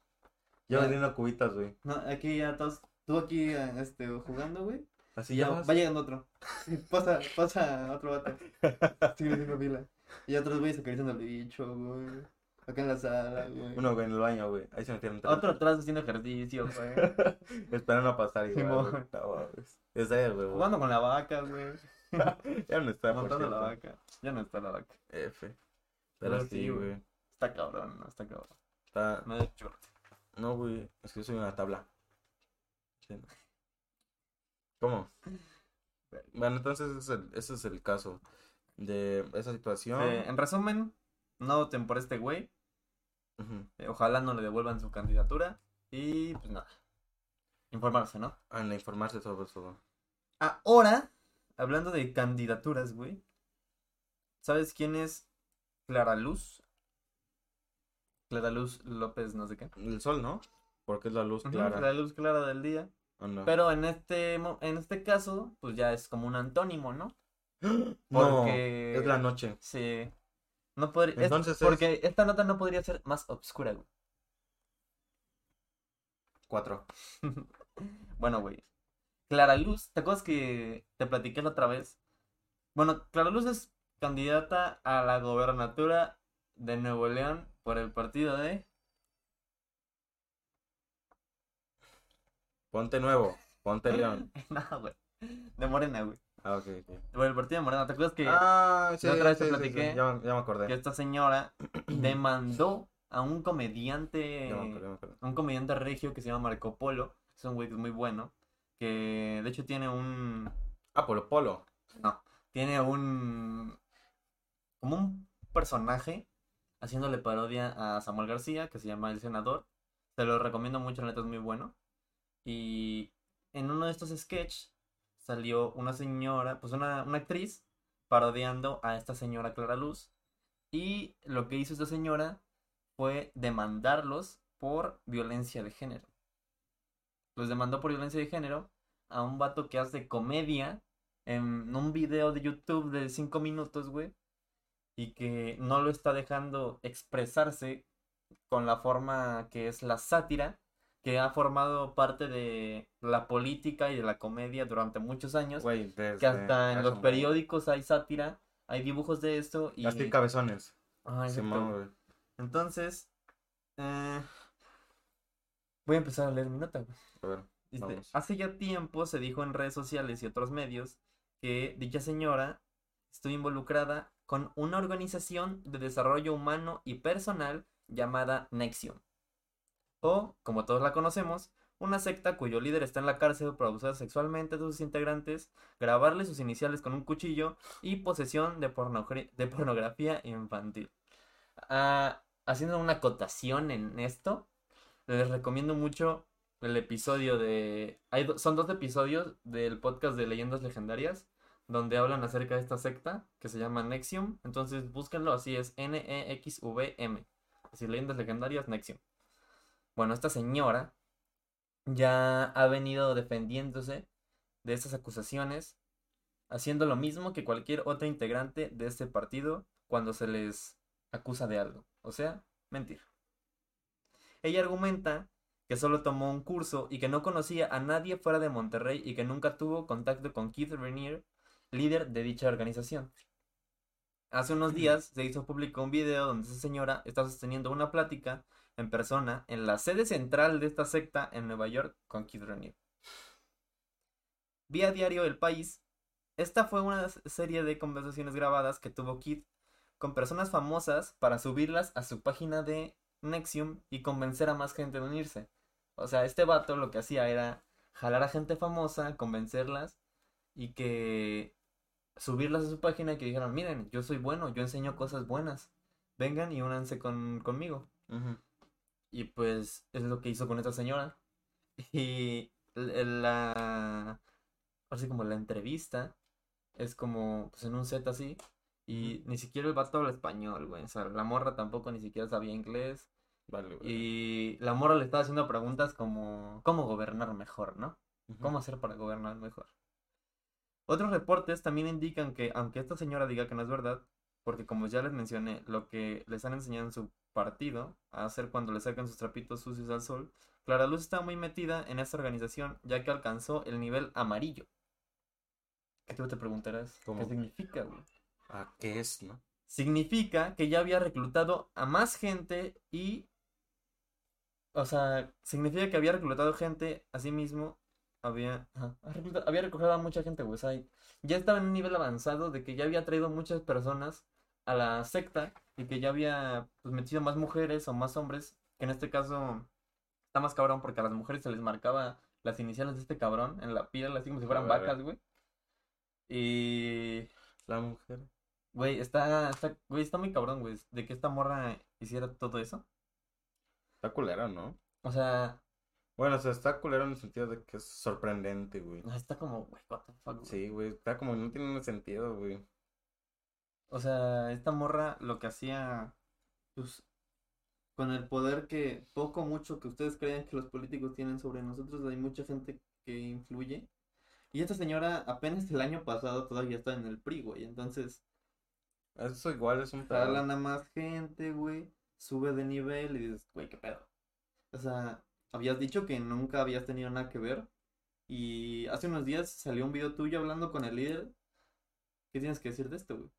Yo Ah. vendiendo cubitas, güey. No, aquí ya todos, tú aquí eh, este, jugando, güey. Así ya vas. va llegando otro. *laughs* Pasa, pasa otro vato. *laughs* Sigue haciendo fila. Y otros güeyes acariciando al bicho, güey. Acá en la sala, güey. Uno, güey, en el baño, güey. Ahí se metieron tres. Otro atrás haciendo ejercicio, güey. *laughs* Esperando a pasar igual, güey. No, es, güey. Jugando con la vaca, güey. *laughs* Ya no está, Montando la vaca. Ya no está la vaca. F. Pero sí, güey. Está cabrón, no está cabrón. Está... Da chorro. No, güey. Es que soy una tabla. Sí, no. ¿Cómo? *laughs* Bueno, entonces ese es el, ese es el caso de esa situación. Eh, en resumen, no voten por este güey. Eh, ojalá no le devuelvan su candidatura. Y pues nada. Informarse, ¿no? Ah, en informarse sobre todo. Ahora, hablando de candidaturas, güey. ¿Sabes quién es Clara Luz? Clara Luz López, no sé qué. El sol, ¿no? Porque es la luz clara. La luz clara del día. Pero en este, en este caso, pues ya es como un antónimo, ¿no? *gasps* No, es la noche. Sí. No podría... es- Entonces es- Porque esta nota no podría ser más obscura, güey. Cuatro. *laughs* Bueno, güey. Clara Luz, ¿te acuerdas que te platiqué la otra vez? Bueno, Clara Luz es candidata a la gobernatura de Nuevo León por el partido de... Ponte nuevo. Ponte león. *laughs* no, güey. De Morena, güey. Ah, ok, ok. Bueno, el partido de Morena, ¿te acuerdas que, Ah, sí, la otra vez te sí, platiqué sí, Ya, me- ya me acordé. que esta señora *clears throat* demandó a un comediante, Ya me acordé, ya me acordé. a un comediante regio que se llama Marco Polo, es un güey que es muy bueno, que de hecho tiene un, Ah, Polo Polo. no, tiene un, como un personaje haciéndole parodia a Samuel García, que se llama El Senador, te lo recomiendo mucho, la neta es muy bueno, y en uno de estos sketches salió una señora, pues una, una actriz parodiando a esta señora Clara Luz. Y lo que hizo esta señora fue demandarlos por violencia de género. Los demandó por violencia de género a un vato que hace comedia en un video de YouTube de 5 minutos, güey. Y que no lo está dejando expresarse con la forma que es la sátira, que ha formado parte de la política y de la comedia durante muchos años. Güey, desde... Que hasta en los periódicos hay sátira, hay dibujos de esto y... Cabezones. Ah, exacto. Simón. Entonces, eh, voy a empezar a leer mi nota, güey. A ver. Hace ya tiempo se dijo en redes sociales y otros medios que dicha señora estuvo involucrada con una organización de desarrollo humano y personal llamada Nexium. O, como todos la conocemos, una secta cuyo líder está en la cárcel por abusar sexualmente de sus integrantes, grabarle sus iniciales con un cuchillo y posesión de, pornogra- de pornografía infantil. Ah, haciendo una acotación en esto, les recomiendo mucho el episodio de... Hay son dos episodios del podcast de Leyendas Legendarias donde hablan acerca de esta secta que se llama Nexium. Entonces búsquenlo, así es N-E-X-V-M. Así, Leyendas Legendarias, Nexium. Bueno, esta señora ya ha venido defendiéndose de estas acusaciones, haciendo lo mismo que cualquier otro integrante de este partido cuando se les acusa de algo. O sea, mentir. Ella argumenta que solo tomó un curso y que no conocía a nadie fuera de Monterrey y que nunca tuvo contacto con Keith Renier, líder de dicha organización. Hace unos días se hizo público un video donde esa señora está sosteniendo una plática en persona en la sede central de esta secta en Nueva York con Keith Renier. Vía diario El País, esta fue una serie de conversaciones grabadas que tuvo Keith con personas famosas para subirlas a su página de Nexium y convencer a más gente de unirse. O sea, este vato lo que hacía era jalar a gente famosa, convencerlas y que subirlas a su página y que dijeran, miren, yo soy bueno, yo enseño cosas buenas, vengan y únanse con, conmigo. Y pues es lo que hizo con esta señora. *laughs* Y la... Así como la entrevista es como pues en un set así. Y ni siquiera el vato habla español, güey. O sea, la morra tampoco ni siquiera sabía inglés. Vale, güey. Y la morra le estaba haciendo preguntas como ¿cómo gobernar mejor, no? ¿Cómo hacer para gobernar mejor? Otros reportes también indican que, aunque esta señora diga que no es verdad, porque como ya les mencioné, lo que les han enseñado en su partido a hacer cuando le sacan sus trapitos sucios al sol, Clara Luz está muy metida en esta organización ya que alcanzó el nivel amarillo. ¿Qué tú te preguntarás? ¿Cómo? ¿Qué significa, güey? Ah, ¿qué es, no? significa que ya había reclutado a más gente y, o sea, significa que había reclutado gente a sí mismo, había, ajá, había reclutado a mucha gente, güey, o sea, ya estaba en un nivel avanzado de que ya había traído muchas personas a la secta y que ya había, pues, metido más mujeres o más hombres, que en este caso está más cabrón porque a las mujeres se les marcaba las iniciales de este cabrón en la piel, así como si fueran vacas, güey. Y La mujer. Güey, está, está, güey, está muy cabrón, güey, de que esta morra hiciera todo eso. Está culera, ¿no? O sea, Bueno, o sea, está culera en el sentido de que es sorprendente, güey. está como, güey, what the fuck, güey. Sí, güey, está como, no tiene sentido, güey. O sea, esta morra lo que hacía, Pues, con el poder que, poco o mucho que ustedes creen que los políticos tienen sobre nosotros, hay mucha gente que influye. Y esta señora apenas el año pasado todavía está en el PRI, güey. Entonces, Eso igual es un pedo. jalan a más gente, güey. Sube de nivel y dices, güey, qué pedo. O sea, habías dicho que nunca habías tenido nada que ver. Y hace unos días salió un video tuyo hablando con el líder. ¿Qué tienes que decir de esto, güey?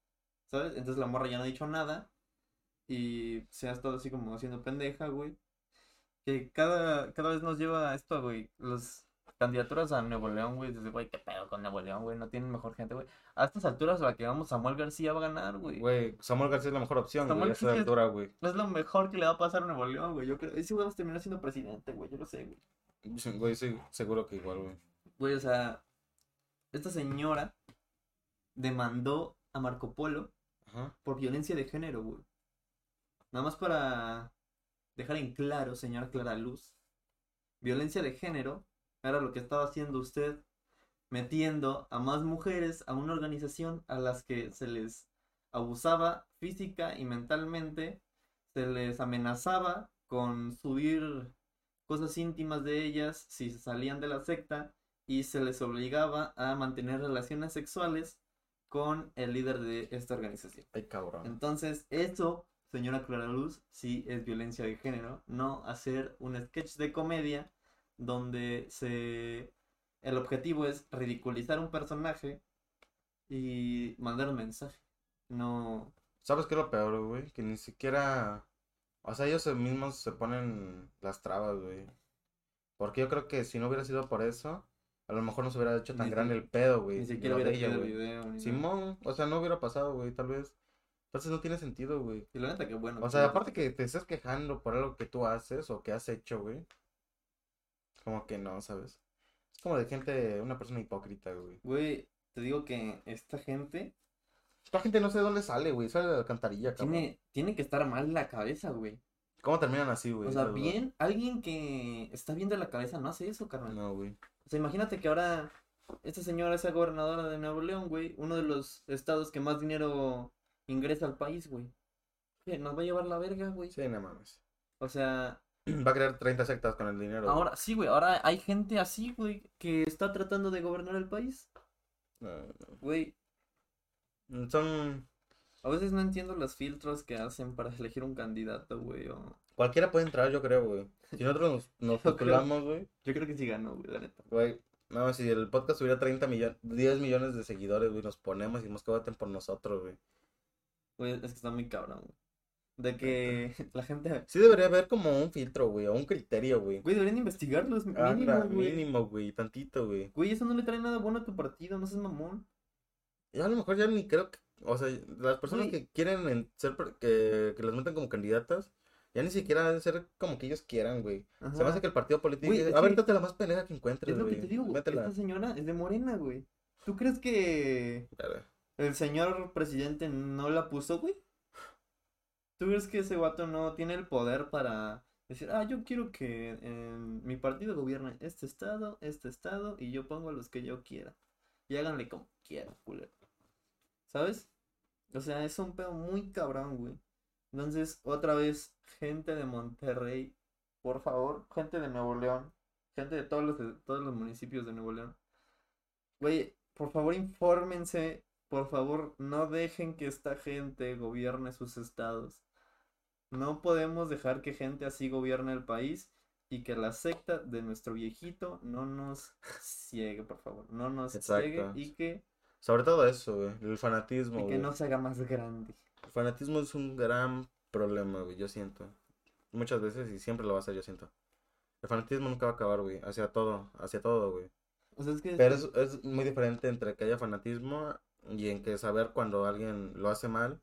¿Sabes? Entonces la morra ya no ha dicho nada. Y se ha estado así como haciendo pendeja, güey. que cada, cada vez nos lleva a esto, güey, los, candidaturas a Nuevo León, güey, dices, güey, qué pedo con Nuevo León, güey, no tienen mejor gente, güey. A estas alturas a la que vamos, Samuel García va a ganar, güey. Güey, Samuel García es la mejor opción, Samuel güey, a García es- altura, güey. Es lo mejor que le va a pasar a Nuevo León, güey. Yo creo, ese güey va a terminar siendo presidente, güey, yo lo sé, güey. Sí, Güey, sí, seguro que igual, güey. Güey, o sea, esta señora demandó a Marco Polo Por violencia de género. Nada más para dejar en claro, señora Clara Luz. Violencia de género era lo que estaba haciendo usted metiendo a más mujeres a una organización a las que se les abusaba física y mentalmente, se les amenazaba con subir cosas íntimas de ellas si salían de la secta y se les obligaba a mantener relaciones sexuales con el líder de esta organización. Ay, cabrón. Entonces, eso, señora Clara Luz, sí es violencia de género, no hacer un sketch de comedia donde se el objetivo es ridiculizar un personaje y mandar un mensaje. No, ¿Sabes qué es lo peor, güey? Que ni siquiera. O sea, ellos mismos se ponen las trabas, güey. Porque yo creo que si no hubiera sido por eso, a lo mejor no se hubiera hecho tan Ni grande el pedo, güey. ni siquiera hubiera quedado güey. video. ni. Simón, o sea, no hubiera pasado, güey, tal vez. Entonces no tiene sentido, güey. Y la neta que bueno. O sea, aparte que te estés quejando por algo que tú haces o que has hecho, güey. Como que no, ¿sabes? Es como de gente, una persona hipócrita, güey. Güey, te digo que esta gente Esta gente no sé de dónde sale, güey. Sale de la alcantarilla, cabrón. tiene, tiene que estar mal la cabeza, güey. ¿Cómo terminan así, güey? O sea, bien, alguien que está bien de la cabeza no hace eso, carnal. No, güey. O sea, imagínate que ahora esta señora sea gobernadora de Nuevo León, güey, uno de los estados que más dinero ingresa al país, güey. Nos va a llevar la verga, güey. Sí, no mames. O sea, *clears throat* Va a crear 30 sectas con el dinero. güey. ahora sí, güey, ahora hay gente así, güey, que está tratando de gobernar el país. No, no. Güey, Mm, Son. a veces no entiendo los filtros que hacen para elegir un candidato, güey. o- Cualquiera puede entrar, yo creo, güey. Si nosotros nos, *laughs* nos postulamos, güey. Yo creo que sí ganó, güey, la neta. Güey. No, si el podcast tuviera 30 millones, 10 millones de seguidores, güey, nos ponemos y decimos que voten por nosotros, güey. Güey, es que está muy cabrón, güey. De que *laughs* la gente... Sí debería haber como un filtro, güey, o un criterio, güey. Güey, deberían investigarlos, Ah, mínimo, güey. mínimo, güey, tantito, güey. Güey, eso no le trae nada bueno a tu partido, no seas mamón. Yo a lo mejor ya ni creo que, o sea, las personas Güey. que quieren en- ser, que, que las metan como candidatas, ya ni siquiera deben ser como que ellos quieran, güey. Se me hace que el partido político, Güey, a ver, date la más pendeja que encuentres, Es lo que te digo, güey. Métela. Esta señora es de Morena, güey. ¿Tú crees que el señor presidente no la puso, güey? ¿Tú crees que ese vato no tiene el poder para decir, ah, yo quiero que en mi partido gobierne este estado, este estado, y yo pongo a los que yo quiera? Y háganle como quieran, culero. ¿Sabes? O sea, es un pedo muy cabrón, güey. Entonces, otra vez, gente de Monterrey, por favor, gente de Nuevo León, gente de todos los, de todos los municipios de Nuevo León. Güey, por favor, infórmense. Por favor, no dejen que esta gente gobierne sus estados. No podemos dejar que gente así gobierne el país y que la secta de nuestro viejito no nos ciegue, por favor. No nos ciegue y que, Sobre todo eso, güey, el fanatismo, y que güey. no se haga más grande. El fanatismo es un gran problema, güey, yo siento. Muchas veces y siempre lo va a ser, yo siento. El fanatismo nunca va a acabar, güey, hacia todo, hacia todo, güey. O sea, es que Pero es, es muy diferente entre que haya fanatismo y en que saber cuando alguien lo hace mal,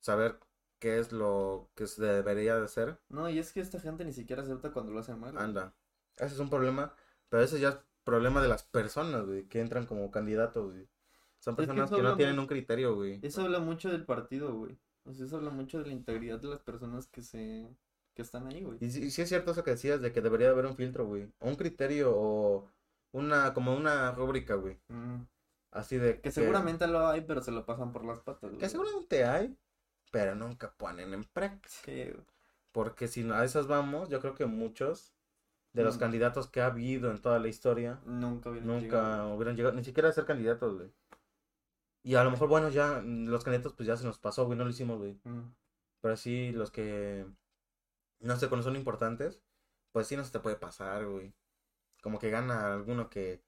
saber qué es lo que se debería de hacer, No, y es que esta gente ni siquiera acepta cuando lo hacen mal. güey. anda. Ese es un problema, pero ese ya es problema de las personas, güey, que entran como candidatos, güey. Son Es que personas que no tienen un criterio, güey. Eso habla mucho del partido, güey. O sea, eso habla mucho de la integridad de las personas que se que están ahí, güey. Y sí, sí es cierto eso que decías de que debería haber un filtro, güey. O un criterio o una, como una rúbrica, güey. Mm. Así de Que seguramente lo hay, pero se lo pasan por las patas, güey. Que seguramente hay, pero nunca ponen en práctica. Porque si a esas vamos, yo creo que muchos de los Mm. candidatos que ha habido en toda la historia Nunca hubieran nunca llegado. hubieran llegado ni siquiera a ser candidatos, güey. Y a lo mejor, bueno, ya mm, los candidatos pues ya se nos pasó, güey, no lo hicimos, güey. Mm. Pero sí, los que, no sé, cuando son importantes, pues sí no se te puede pasar, güey. Como que gana alguno que,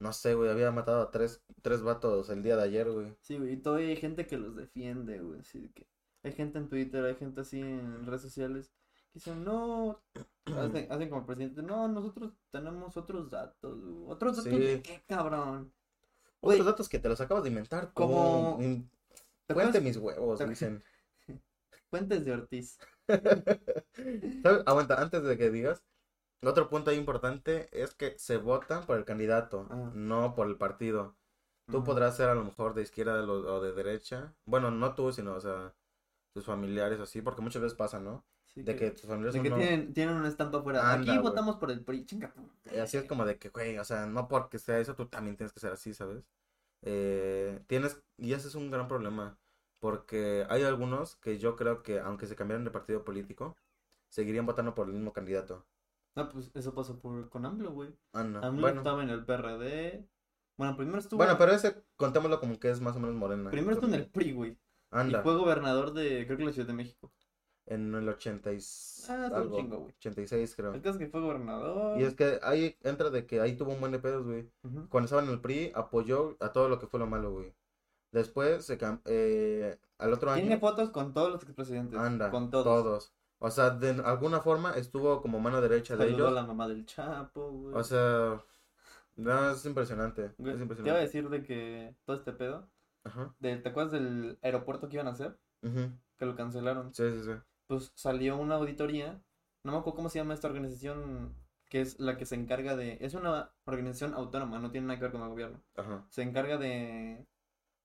no sé, güey, había matado a tres, tres vatos el día de ayer, güey. Sí, güey, y todavía hay gente que los defiende, güey. Así que hay gente en Twitter, hay gente así en redes sociales Dicen, no, hacen, *clears throat* hacen como presidente, no, nosotros tenemos otros datos. güey". ¿Otros datos Sí. de qué, cabrón? Otros datos que te los acabas de inventar. Como- Como... in- ¿Te Cuente mis huevos, dicen. *laughs* Fuentes de Ortiz. *laughs* ¿Sabes? Aguanta, antes de que digas. Otro punto ahí importante es que se vota por el candidato, Ah. no por el partido. Tú podrás ser a lo mejor de izquierda o de derecha. Bueno, no tú, sino, o sea, tus familiares así, porque muchas veces pasa, ¿no? Sí, De que tus familiares de que no- tienen, tienen una estampa afuera. Anda, Aquí votamos por el PRI, chinga. Así es como de que, güey, o sea, no porque sea eso, tú también tienes que ser así, ¿sabes? Eh, tienes, y ese es un gran problema, porque hay algunos que yo creo que, aunque se cambiaran de partido político, seguirían votando por el mismo candidato. No, pues eso pasó por, con AMLO, güey. Ah, no. AMLO Bueno, estaba en el PRD. Bueno, primero estuvo, bueno, pero ese, contémoslo como que es más o menos morena. primero estuvo en el PRI, güey. Y Anda, fue gobernador de, creo que la Ciudad de México. En el 80 y Ah, algo, chingo, güey. 86 creo. El caso es que fue gobernador. Y es que ahí entra de que ahí tuvo un buen de pedos, güey. Cuando estaba en el PRI, apoyó a todo lo que fue lo malo, güey. Después, se cam- eh, al otro año... Tiene fotos con todos los expresidentes. Anda, Con todos. todos. O sea, de alguna forma estuvo como mano derecha de Saludó ellos. la mamá del Chapo, güey. O sea, no, es impresionante. Güey, Es te iba a impresionante. decir de que todo este pedo. Ajá. De, ¿Te acuerdas del aeropuerto que iban a hacer? Que lo cancelaron. Sí, sí, sí. Pues salió una auditoría. No me acuerdo cómo se llama esta organización. Que es la que se encarga de. Es una organización autónoma, no tiene nada que ver con el gobierno. Ajá. Se encarga de.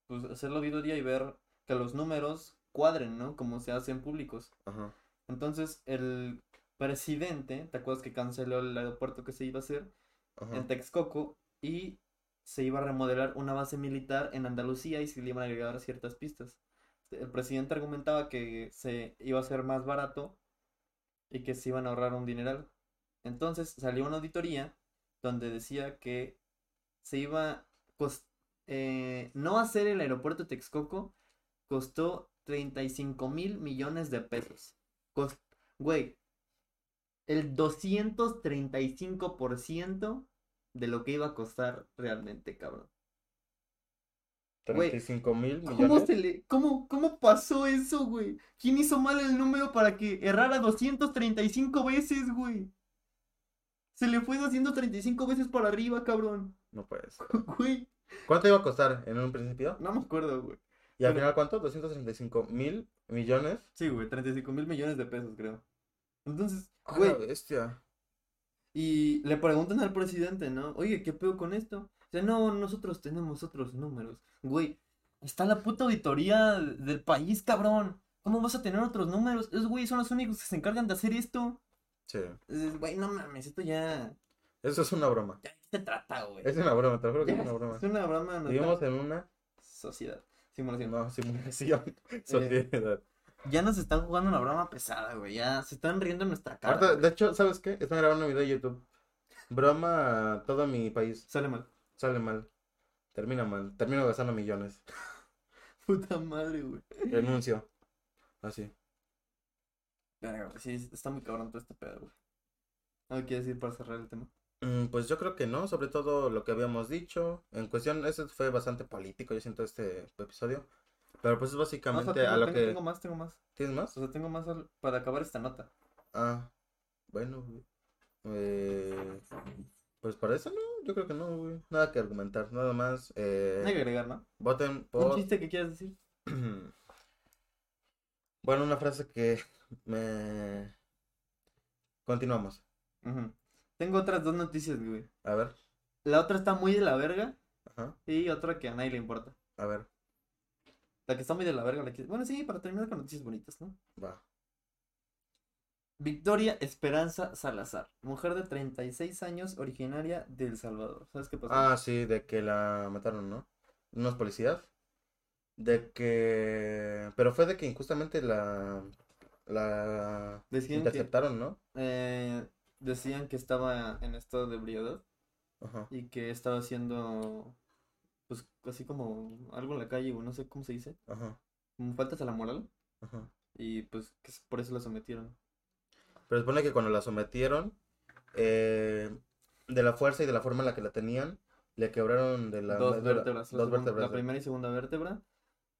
Pues hacer la auditoría y ver que los números cuadren, ¿no? Como se hacen públicos. Ajá. Entonces, el presidente, ¿te acuerdas que canceló el aeropuerto que se iba a hacer? Ajá. en Texcoco y se iba a remodelar una base militar en Andalucía y se le iban a agregar ciertas pistas. El presidente argumentaba que se iba a hacer más barato y que se iban a ahorrar un dineral. Entonces salió una auditoría donde decía que se iba eh, no hacer el aeropuerto de Texcoco costó 35 mil millones de pesos. Cos- Güey, el 235% de lo que iba a costar realmente, cabrón. Güey, 35 mil ¿Cómo millones. se le, cómo, cómo pasó eso, güey? ¿Quién hizo mal el número para que errara 235 veces, güey? Se le fue 235 veces para arriba, cabrón. No puedes. *laughs* Güey, ¿Cuánto iba a costar en un principio? no me acuerdo, güey. ¿Y al Pero- final cuánto? 235 mil millones. Sí, güey, 35 mil millones de pesos, creo. Entonces, ¡A güey, bestia! Y le preguntan al presidente, ¿no? Oye, ¿qué pedo con esto? Dice, no, nosotros tenemos otros números. Güey, está la puta auditoría del país, cabrón. ¿Cómo vas a tener otros números? Esos güeyes son los únicos que se encargan de hacer esto. Sí. Güey, no mames, esto ya... Eso es una broma. Ya ¿de qué se trata, güey? Es una broma, te lo juro que Ya, es una broma. Es una broma. nuestra Vivimos en una sociedad. Simulación. no, simulación. *laughs* Sociedad. Ya nos están jugando una broma pesada, güey. Ya se están riendo en nuestra cara. Ahorita, de hecho, ¿sabes qué? Están grabando un video de YouTube. Broma a todo mi país. Sale mal. Sale mal. Termina mal. Termino gastando millones. *laughs* Puta madre, güey. Renuncio. Así. Verga, Sí, está muy cabrón todo este pedo, güey. ¿Algo quieres decir para cerrar el tema? Mm, Pues yo creo que no, sobre todo lo que habíamos dicho. En cuestión, ese fue bastante político, yo siento, este episodio. Pero pues es No, o sea, básicamente tengo, a lo tengo- que... tengo más, tengo más. ¿Tienes más? O sea, tengo más al- para acabar esta nota. Ah, bueno, güey. Eh, pues para eso no, yo creo que no, güey. Nada que argumentar, nada más. Eh, No hay que agregar, ¿no? voten ¿Un por... chiste que quieras decir? *clears throat* Bueno, una frase que me... Continuamos. Tengo otras dos noticias, güey. A ver, La otra está muy de la verga ajá, y otra que a nadie le importa. a ver, La que está muy de la verga, la que... Bueno, sí, para terminar con noticias bonitas, ¿no? va. Victoria Esperanza Salazar, mujer de 36 años, originaria de El Salvador. ¿Sabes qué pasó? Ah, sí, de que la mataron, ¿no? Unos policías. De que... Pero fue de que injustamente la... La... Decían que- ¿no? Eh, decían que estaba en estado de ebriedad Ajá. y que estaba haciendo, pues, así como algo en la calle, o no sé cómo se dice, Ajá. como faltas a la moral, Ajá. y pues que por eso la sometieron. Pero supone que cuando la sometieron, eh, de la fuerza y de la forma en la que la tenían, le quebraron de la Dos vértebras, la, dos vértebras. la primera y segunda vértebra,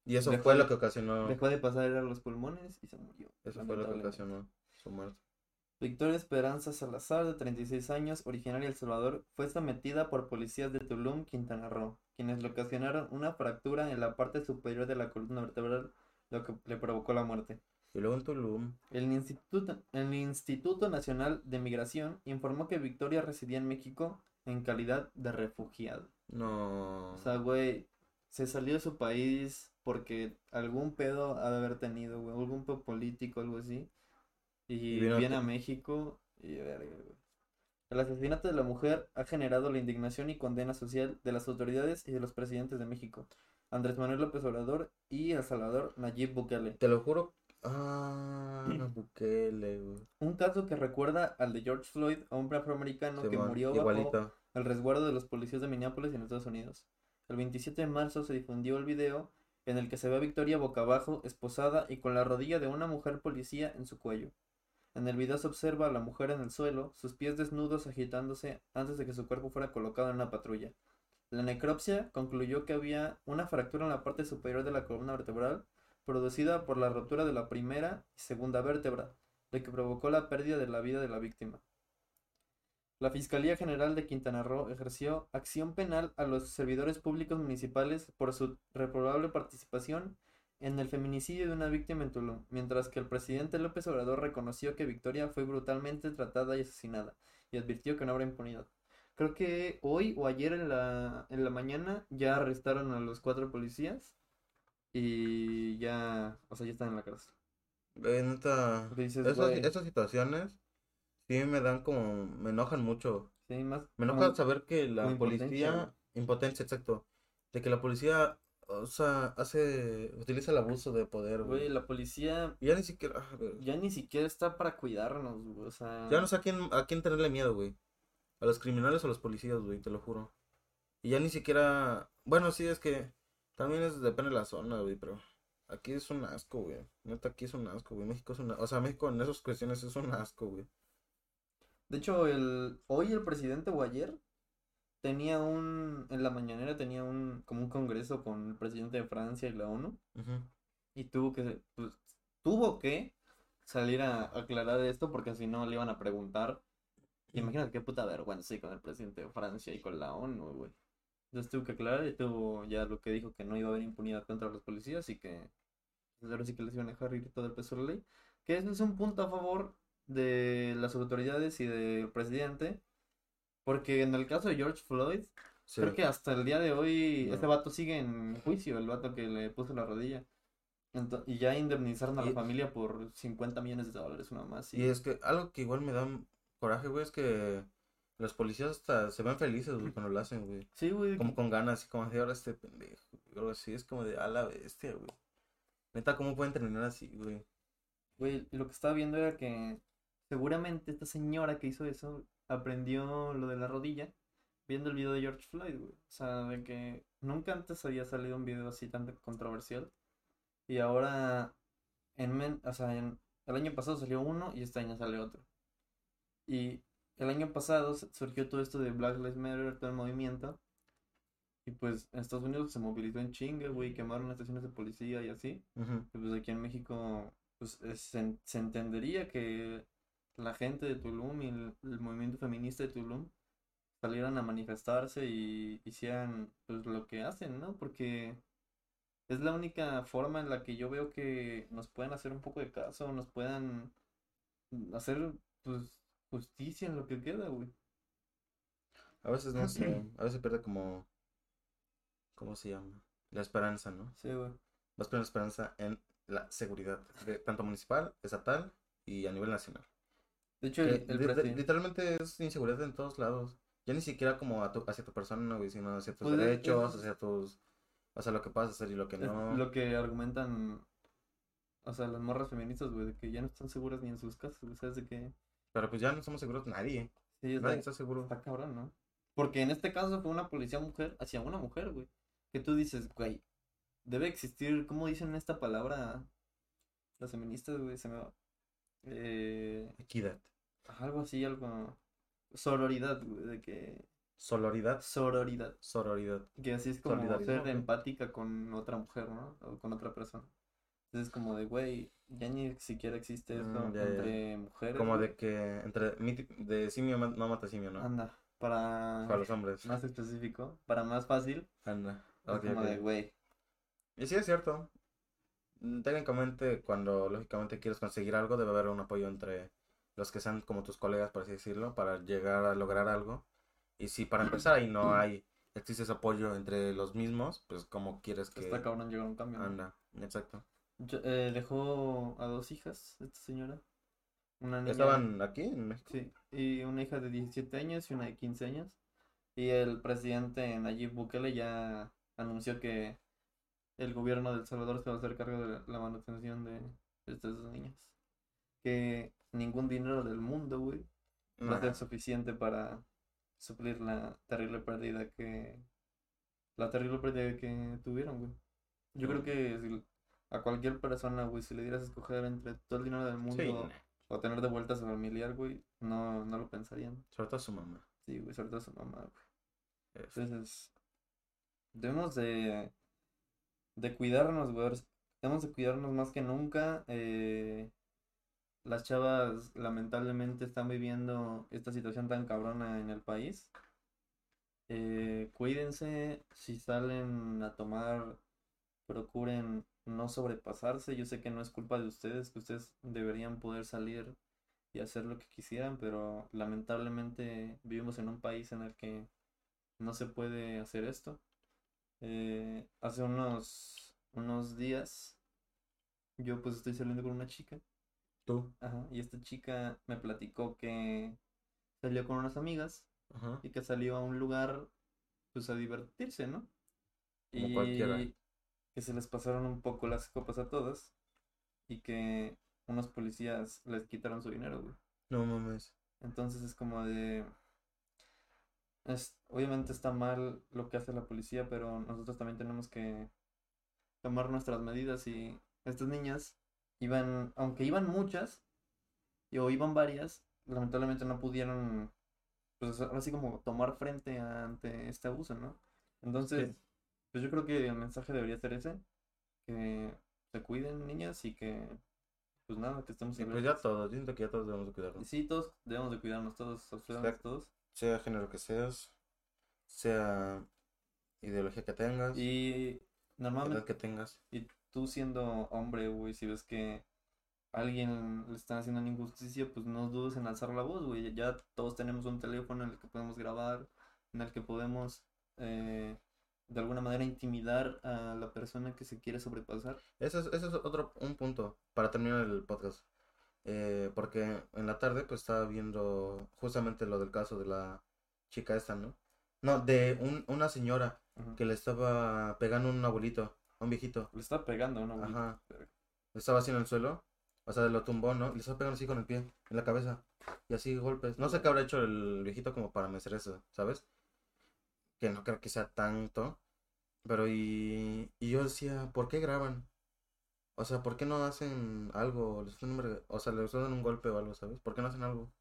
Y eso dejó fue lo que ocasionó, dejó de pasar a los pulmones y se murió. eso fue lo que ocasionó su muerte. Victoria Esperanza Salazar, de 36 años, originaria de El Salvador, fue sometida por policías de Tulum, Quintana Roo, quienes le ocasionaron una fractura en la parte superior de la columna vertebral, lo que le provocó la muerte. Y luego en Tulum. El Instituto, el Instituto Nacional de Migración informó que Victoria residía en México en calidad de refugiado. No. O sea, güey, se salió de su país porque algún pedo ha de haber tenido, güey, algún pedo político, algo así. Y viene a- a México y verga, güey. El asesinato de la mujer ha generado la indignación y condena social de las autoridades y de los presidentes de México, Andrés Manuel López Obrador y El Salvador Nayib Bukele. Te lo juro. Ah, *laughs* Bukele, güey. Un caso que recuerda al de George Floyd, hombre afroamericano que murió bajo al resguardo de los policías de Minneapolis en Estados Unidos. El 27 de marzo se difundió el video en el que se ve a Victoria boca abajo, esposada y con la rodilla de una mujer policía en su cuello. En el video se observa a la mujer en el suelo, sus pies desnudos agitándose antes de que su cuerpo fuera colocado en una patrulla. La necropsia concluyó que había una fractura en la parte superior de la columna vertebral, producida por la rotura de la primera y segunda vértebra, lo que provocó la pérdida de la vida de la víctima. La Fiscalía General de Quintana Roo ejerció acción penal a los servidores públicos municipales por su reprobable participación en el feminicidio de una víctima en Tulum, mientras que el presidente López Obrador reconoció que Victoria fue brutalmente tratada y asesinada y advirtió que no habrá impunidad. Creo que hoy o ayer en la, en la mañana ya arrestaron a los cuatro policías y ya, o sea, ya están en la cárcel. Neta. Dices, Esas, güey, esas situaciones sí me dan como. Me enojan mucho. sí, más Me como- enoja saber que la impotencia, policía. Impotencia, exacto. De que la policía. O sea, hace. Utiliza el abuso de poder, Güey, güey. la policía ya ni siquiera. ya ni siquiera está para cuidarnos, güey, o sea... Ya no sé a quién, a quién tenerle miedo, güey. A los criminales o a los policías, güey, te lo juro. Y ya ni siquiera. Bueno, sí, es que. También es, depende de la zona, güey, pero. Aquí es un asco, güey. Neta, aquí es un asco, güey. México es un O sea, México en esas cuestiones es un asco, güey. De hecho, el... hoy el presidente o ayer tenía un... En la mañanera tenía un... Como un congreso con el presidente de Francia y la ONU. Y tuvo que... Pues, tuvo que salir a aclarar esto porque si no le iban a preguntar. Imagínate qué puta vergüenza sí, con el presidente de Francia y con la ONU, güey. Entonces tuvo que aclarar y tuvo ya lo que dijo que no iba a haber impunidad contra los policías y que pues, ahora sí que les iban a dejar ir todo el peso de la ley. Que eso es un punto a favor de las autoridades y del presidente. Porque en el caso de George Floyd, Sí. creo que hasta el día de hoy No. ese vato sigue en juicio, el vato que le puso la rodilla. Ento- y ya indemnizaron a la Y- familia por 50 millones de dólares, una más. Y es que algo que igual me da coraje, güey, es que los policías hasta se ven felices, güey, cuando lo hacen, güey. Sí, güey. Como con ganas, así como de ahora este pendejo. Algo así, es como de a la bestia, güey. Neta, ¿cómo pueden terminar así, güey? Güey, lo que estaba viendo era que seguramente esta señora que hizo eso aprendió lo de la rodilla viendo el video de George Floyd, güey. O sea, de que nunca antes había salido un video así tan controversial. Y ahora, en, men- o sea, en- el año pasado salió uno y este año sale otro. Y el año pasado se- surgió todo esto de Black Lives Matter, todo el movimiento. Y pues en Estados Unidos se movilizó en chinga, güey, quemaron estaciones de policía y así. Y pues aquí en México pues es- se, en- se entendería que la gente de Tulum y el, el movimiento feminista de Tulum salieran a manifestarse y hicieran pues lo que hacen, ¿no? Porque es la única forma en la que yo veo que nos pueden hacer un poco de caso, nos puedan hacer pues justicia en lo que queda, güey. A veces no sé, a veces pierde como. ¿Cómo se llama? La esperanza, ¿no? Sí, güey. Vas la esperanza en la seguridad, de, tanto municipal, estatal y a nivel nacional. De hecho, el, el literalmente es inseguridad en todos lados. Ya ni siquiera como a tu- hacia tu persona, güey, sino hacia tus Pues derechos, hacia tus. Hacia lo que puedas hacer y lo que no. lo que argumentan, o sea, las morras feministas, güey, de que ya no están seguras ni en sus casas, güey, ¿sabes? De que Pero pues ya no estamos seguros nadie. sí, Nadie está, seguro. está cabrón, ¿no? Porque en este caso fue una policía mujer hacia una mujer, güey. Que tú dices, güey, debe existir, ¿cómo dicen esta palabra las feministas, güey? Se me va. Eh, Equidad. algo así, algo. Sororidad, güey, de que. Sororidad. Sororidad. Sororidad. Que así es como Solidaridad, ser empática con otra mujer, ¿no? O con otra persona. Entonces es como de, güey, ya ni siquiera existe esto Mm, ya, ya. entre mujeres. Como güey. de que entre de simio no mata simio, ¿no? Anda, para Para los hombres. más específico, para más fácil. Anda. Es como de, güey, Y sí es cierto. Mm, Técnicamente, cuando lógicamente quieres conseguir algo, debe haber un apoyo entre los que sean como tus colegas, por así decirlo, para llegar a lograr algo. Y si para empezar ahí no hay, existe ese apoyo entre los mismos, pues como quieres que está cabrón llegar a un cambio. ¿no? anda. Exacto. Yo- eh, dejó a dos hijas, esta señora. Una niña. ¿Estaban aquí en México? Sí, y una hija de 17 años y una de 15 años. Y el presidente Nayib Bukele ya anunció que el gobierno de El Salvador se va a hacer cargo de la manutención de estas dos niñas. Que ningún dinero del mundo, güey, va a ser suficiente para suplir la terrible pérdida que... La terrible pérdida que tuvieron, güey. Yo creo que si a cualquier persona, güey, si le dieras a escoger entre todo el dinero del mundo Sí, o tener de vuelta a su familiar, güey, no, no lo pensarían. Sobre todo su mamá. Sí, güey, sobre todo su mamá, güey. Es- Entonces, debemos de, de cuidarnos, güey. Debemos de cuidarnos más que nunca. eh, las chavas lamentablemente están viviendo esta situación tan cabrona en el país. Eh, cuídense, si salen a tomar, procuren no sobrepasarse. Yo sé que no es culpa de ustedes, que ustedes deberían poder salir y hacer lo que quisieran, pero lamentablemente vivimos en un país en el que no se puede hacer esto. Eh, hace unos, unos días yo pues estoy saliendo con una chica, Tú. ajá, y esta chica me platicó que salió con unas amigas Ajá. y que salió a un lugar pues a divertirse, ¿no? Como y cualquiera. Que se les pasaron un poco las copas a todas y que unos policías les quitaron su dinero, güey. No mames. Entonces es como de... Es, obviamente está mal lo que hace la policía, pero nosotros también tenemos que tomar nuestras medidas y estas niñas iban, aunque iban muchas, o iban varias, lamentablemente no pudieron, pues ahora sí como tomar frente ante este abuso, ¿no? Entonces, Sí. Pues yo creo que el mensaje debería ser ese, que se cuiden niñas y que, pues nada, que estemos Sí, pues ya todos. Yo siento que ya todos debemos de cuidarnos. sí, todos debemos de cuidarnos, todos, Exacto. todos. Sea género que seas, sea ideología que tengas, Y normalmente, que tengas. y tú siendo hombre, güey, si ves que a alguien le están haciendo una injusticia, pues no dudes en alzar la voz, güey. Ya todos tenemos un teléfono en el que podemos grabar, en el que podemos eh, de alguna manera intimidar a la persona que se quiere sobrepasar. Ese es, ese es otro, un punto para terminar el podcast. Eh, porque en la tarde pues estaba viendo justamente lo del caso de la chica esta, ¿no? No, de un, una señora que le estaba pegando a un abuelito, a un viejito. Le está pegando, ¿no? güey? Ajá. Verga. Le estaba así en el suelo. O sea, lo tumbó, ¿no? Y le estaba pegando así con el pie, en la cabeza. Y así golpes. No sé qué habrá hecho el viejito como para merecer eso, ¿sabes? Que no creo que sea tanto. Pero y, y yo decía, ¿por qué graban? O sea, ¿por qué no hacen algo? O sea, les dan un golpe o algo, ¿sabes? ¿Por qué no hacen algo?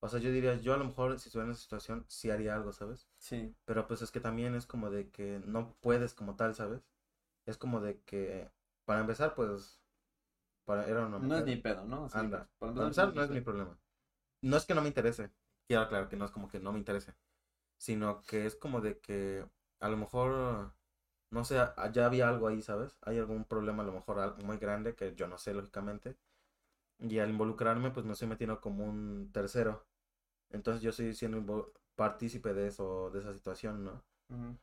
O sea, yo diría, yo a lo mejor si estuviera en esa situación, sí haría algo, ¿sabes? Sí, Pero pues es que también es como de que no puedes como tal, ¿sabes? Es como de que, para empezar, pues, para, era una no es mi pedo, ¿no? Anda. para Para empezar, empezar, no es mi problema. No es que no me interese. Quiero aclarar que no es como que no me interese. Sino que es como de que a lo mejor, no sé, ya había algo ahí, ¿sabes? Hay algún problema a lo mejor muy grande que yo no sé, lógicamente. Y al involucrarme, pues me estoy metiendo como un tercero. Entonces yo estoy siendo partícipe de eso, de esa situación, ¿no?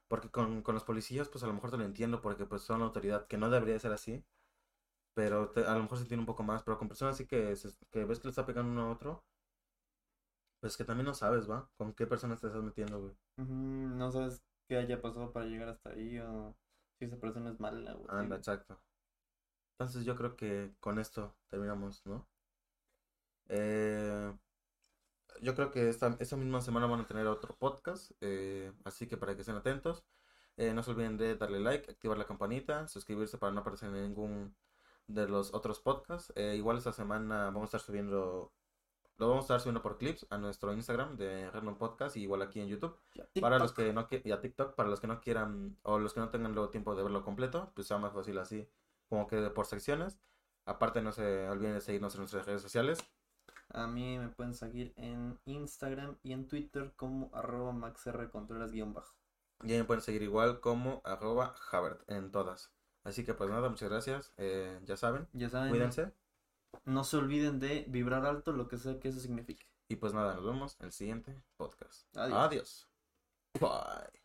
Porque con, con los policías, pues a lo mejor te lo entiendo porque pues son la autoridad, que no debería ser así. Pero te- a lo mejor se entiende un poco más. Pero con personas así que, se- que ves que le está pegando uno a otro, pues que también no sabes, ¿va? Con qué personas te estás metiendo, güey. No sabes qué haya pasado para llegar hasta ahí o si esa persona es mala, güey. Anda, exacto. Entonces yo creo que con esto terminamos, ¿no? Eh, yo creo que esta, esta misma semana van a tener otro podcast, eh, así que para que estén atentos. Eh, no se olviden de darle like, activar la campanita, suscribirse para no aparecer en ningún de los otros podcasts. Eh, igual esta semana vamos a estar subiendo, lo vamos a estar subiendo por clips a nuestro Instagram de Redmond Podcast y igual aquí en YouTube. Para los que no y a TikTok, para los que no quieran o los que no tengan luego tiempo de verlo completo, pues sea más fácil así. como que por secciones. Aparte, no se olviden de seguirnos en nuestras redes sociales. A mí me pueden seguir en Instagram y en Twitter como arroba maxrcontreras guion bajo. Y ahí me pueden seguir igual como arroba Habert en todas. Así que pues nada, muchas gracias. Eh, ya saben, Ya saben, cuídense. No se olviden de vibrar alto, lo que sea que eso signifique. Y pues nada, nos vemos en el siguiente podcast. Adiós. Adiós. Bye.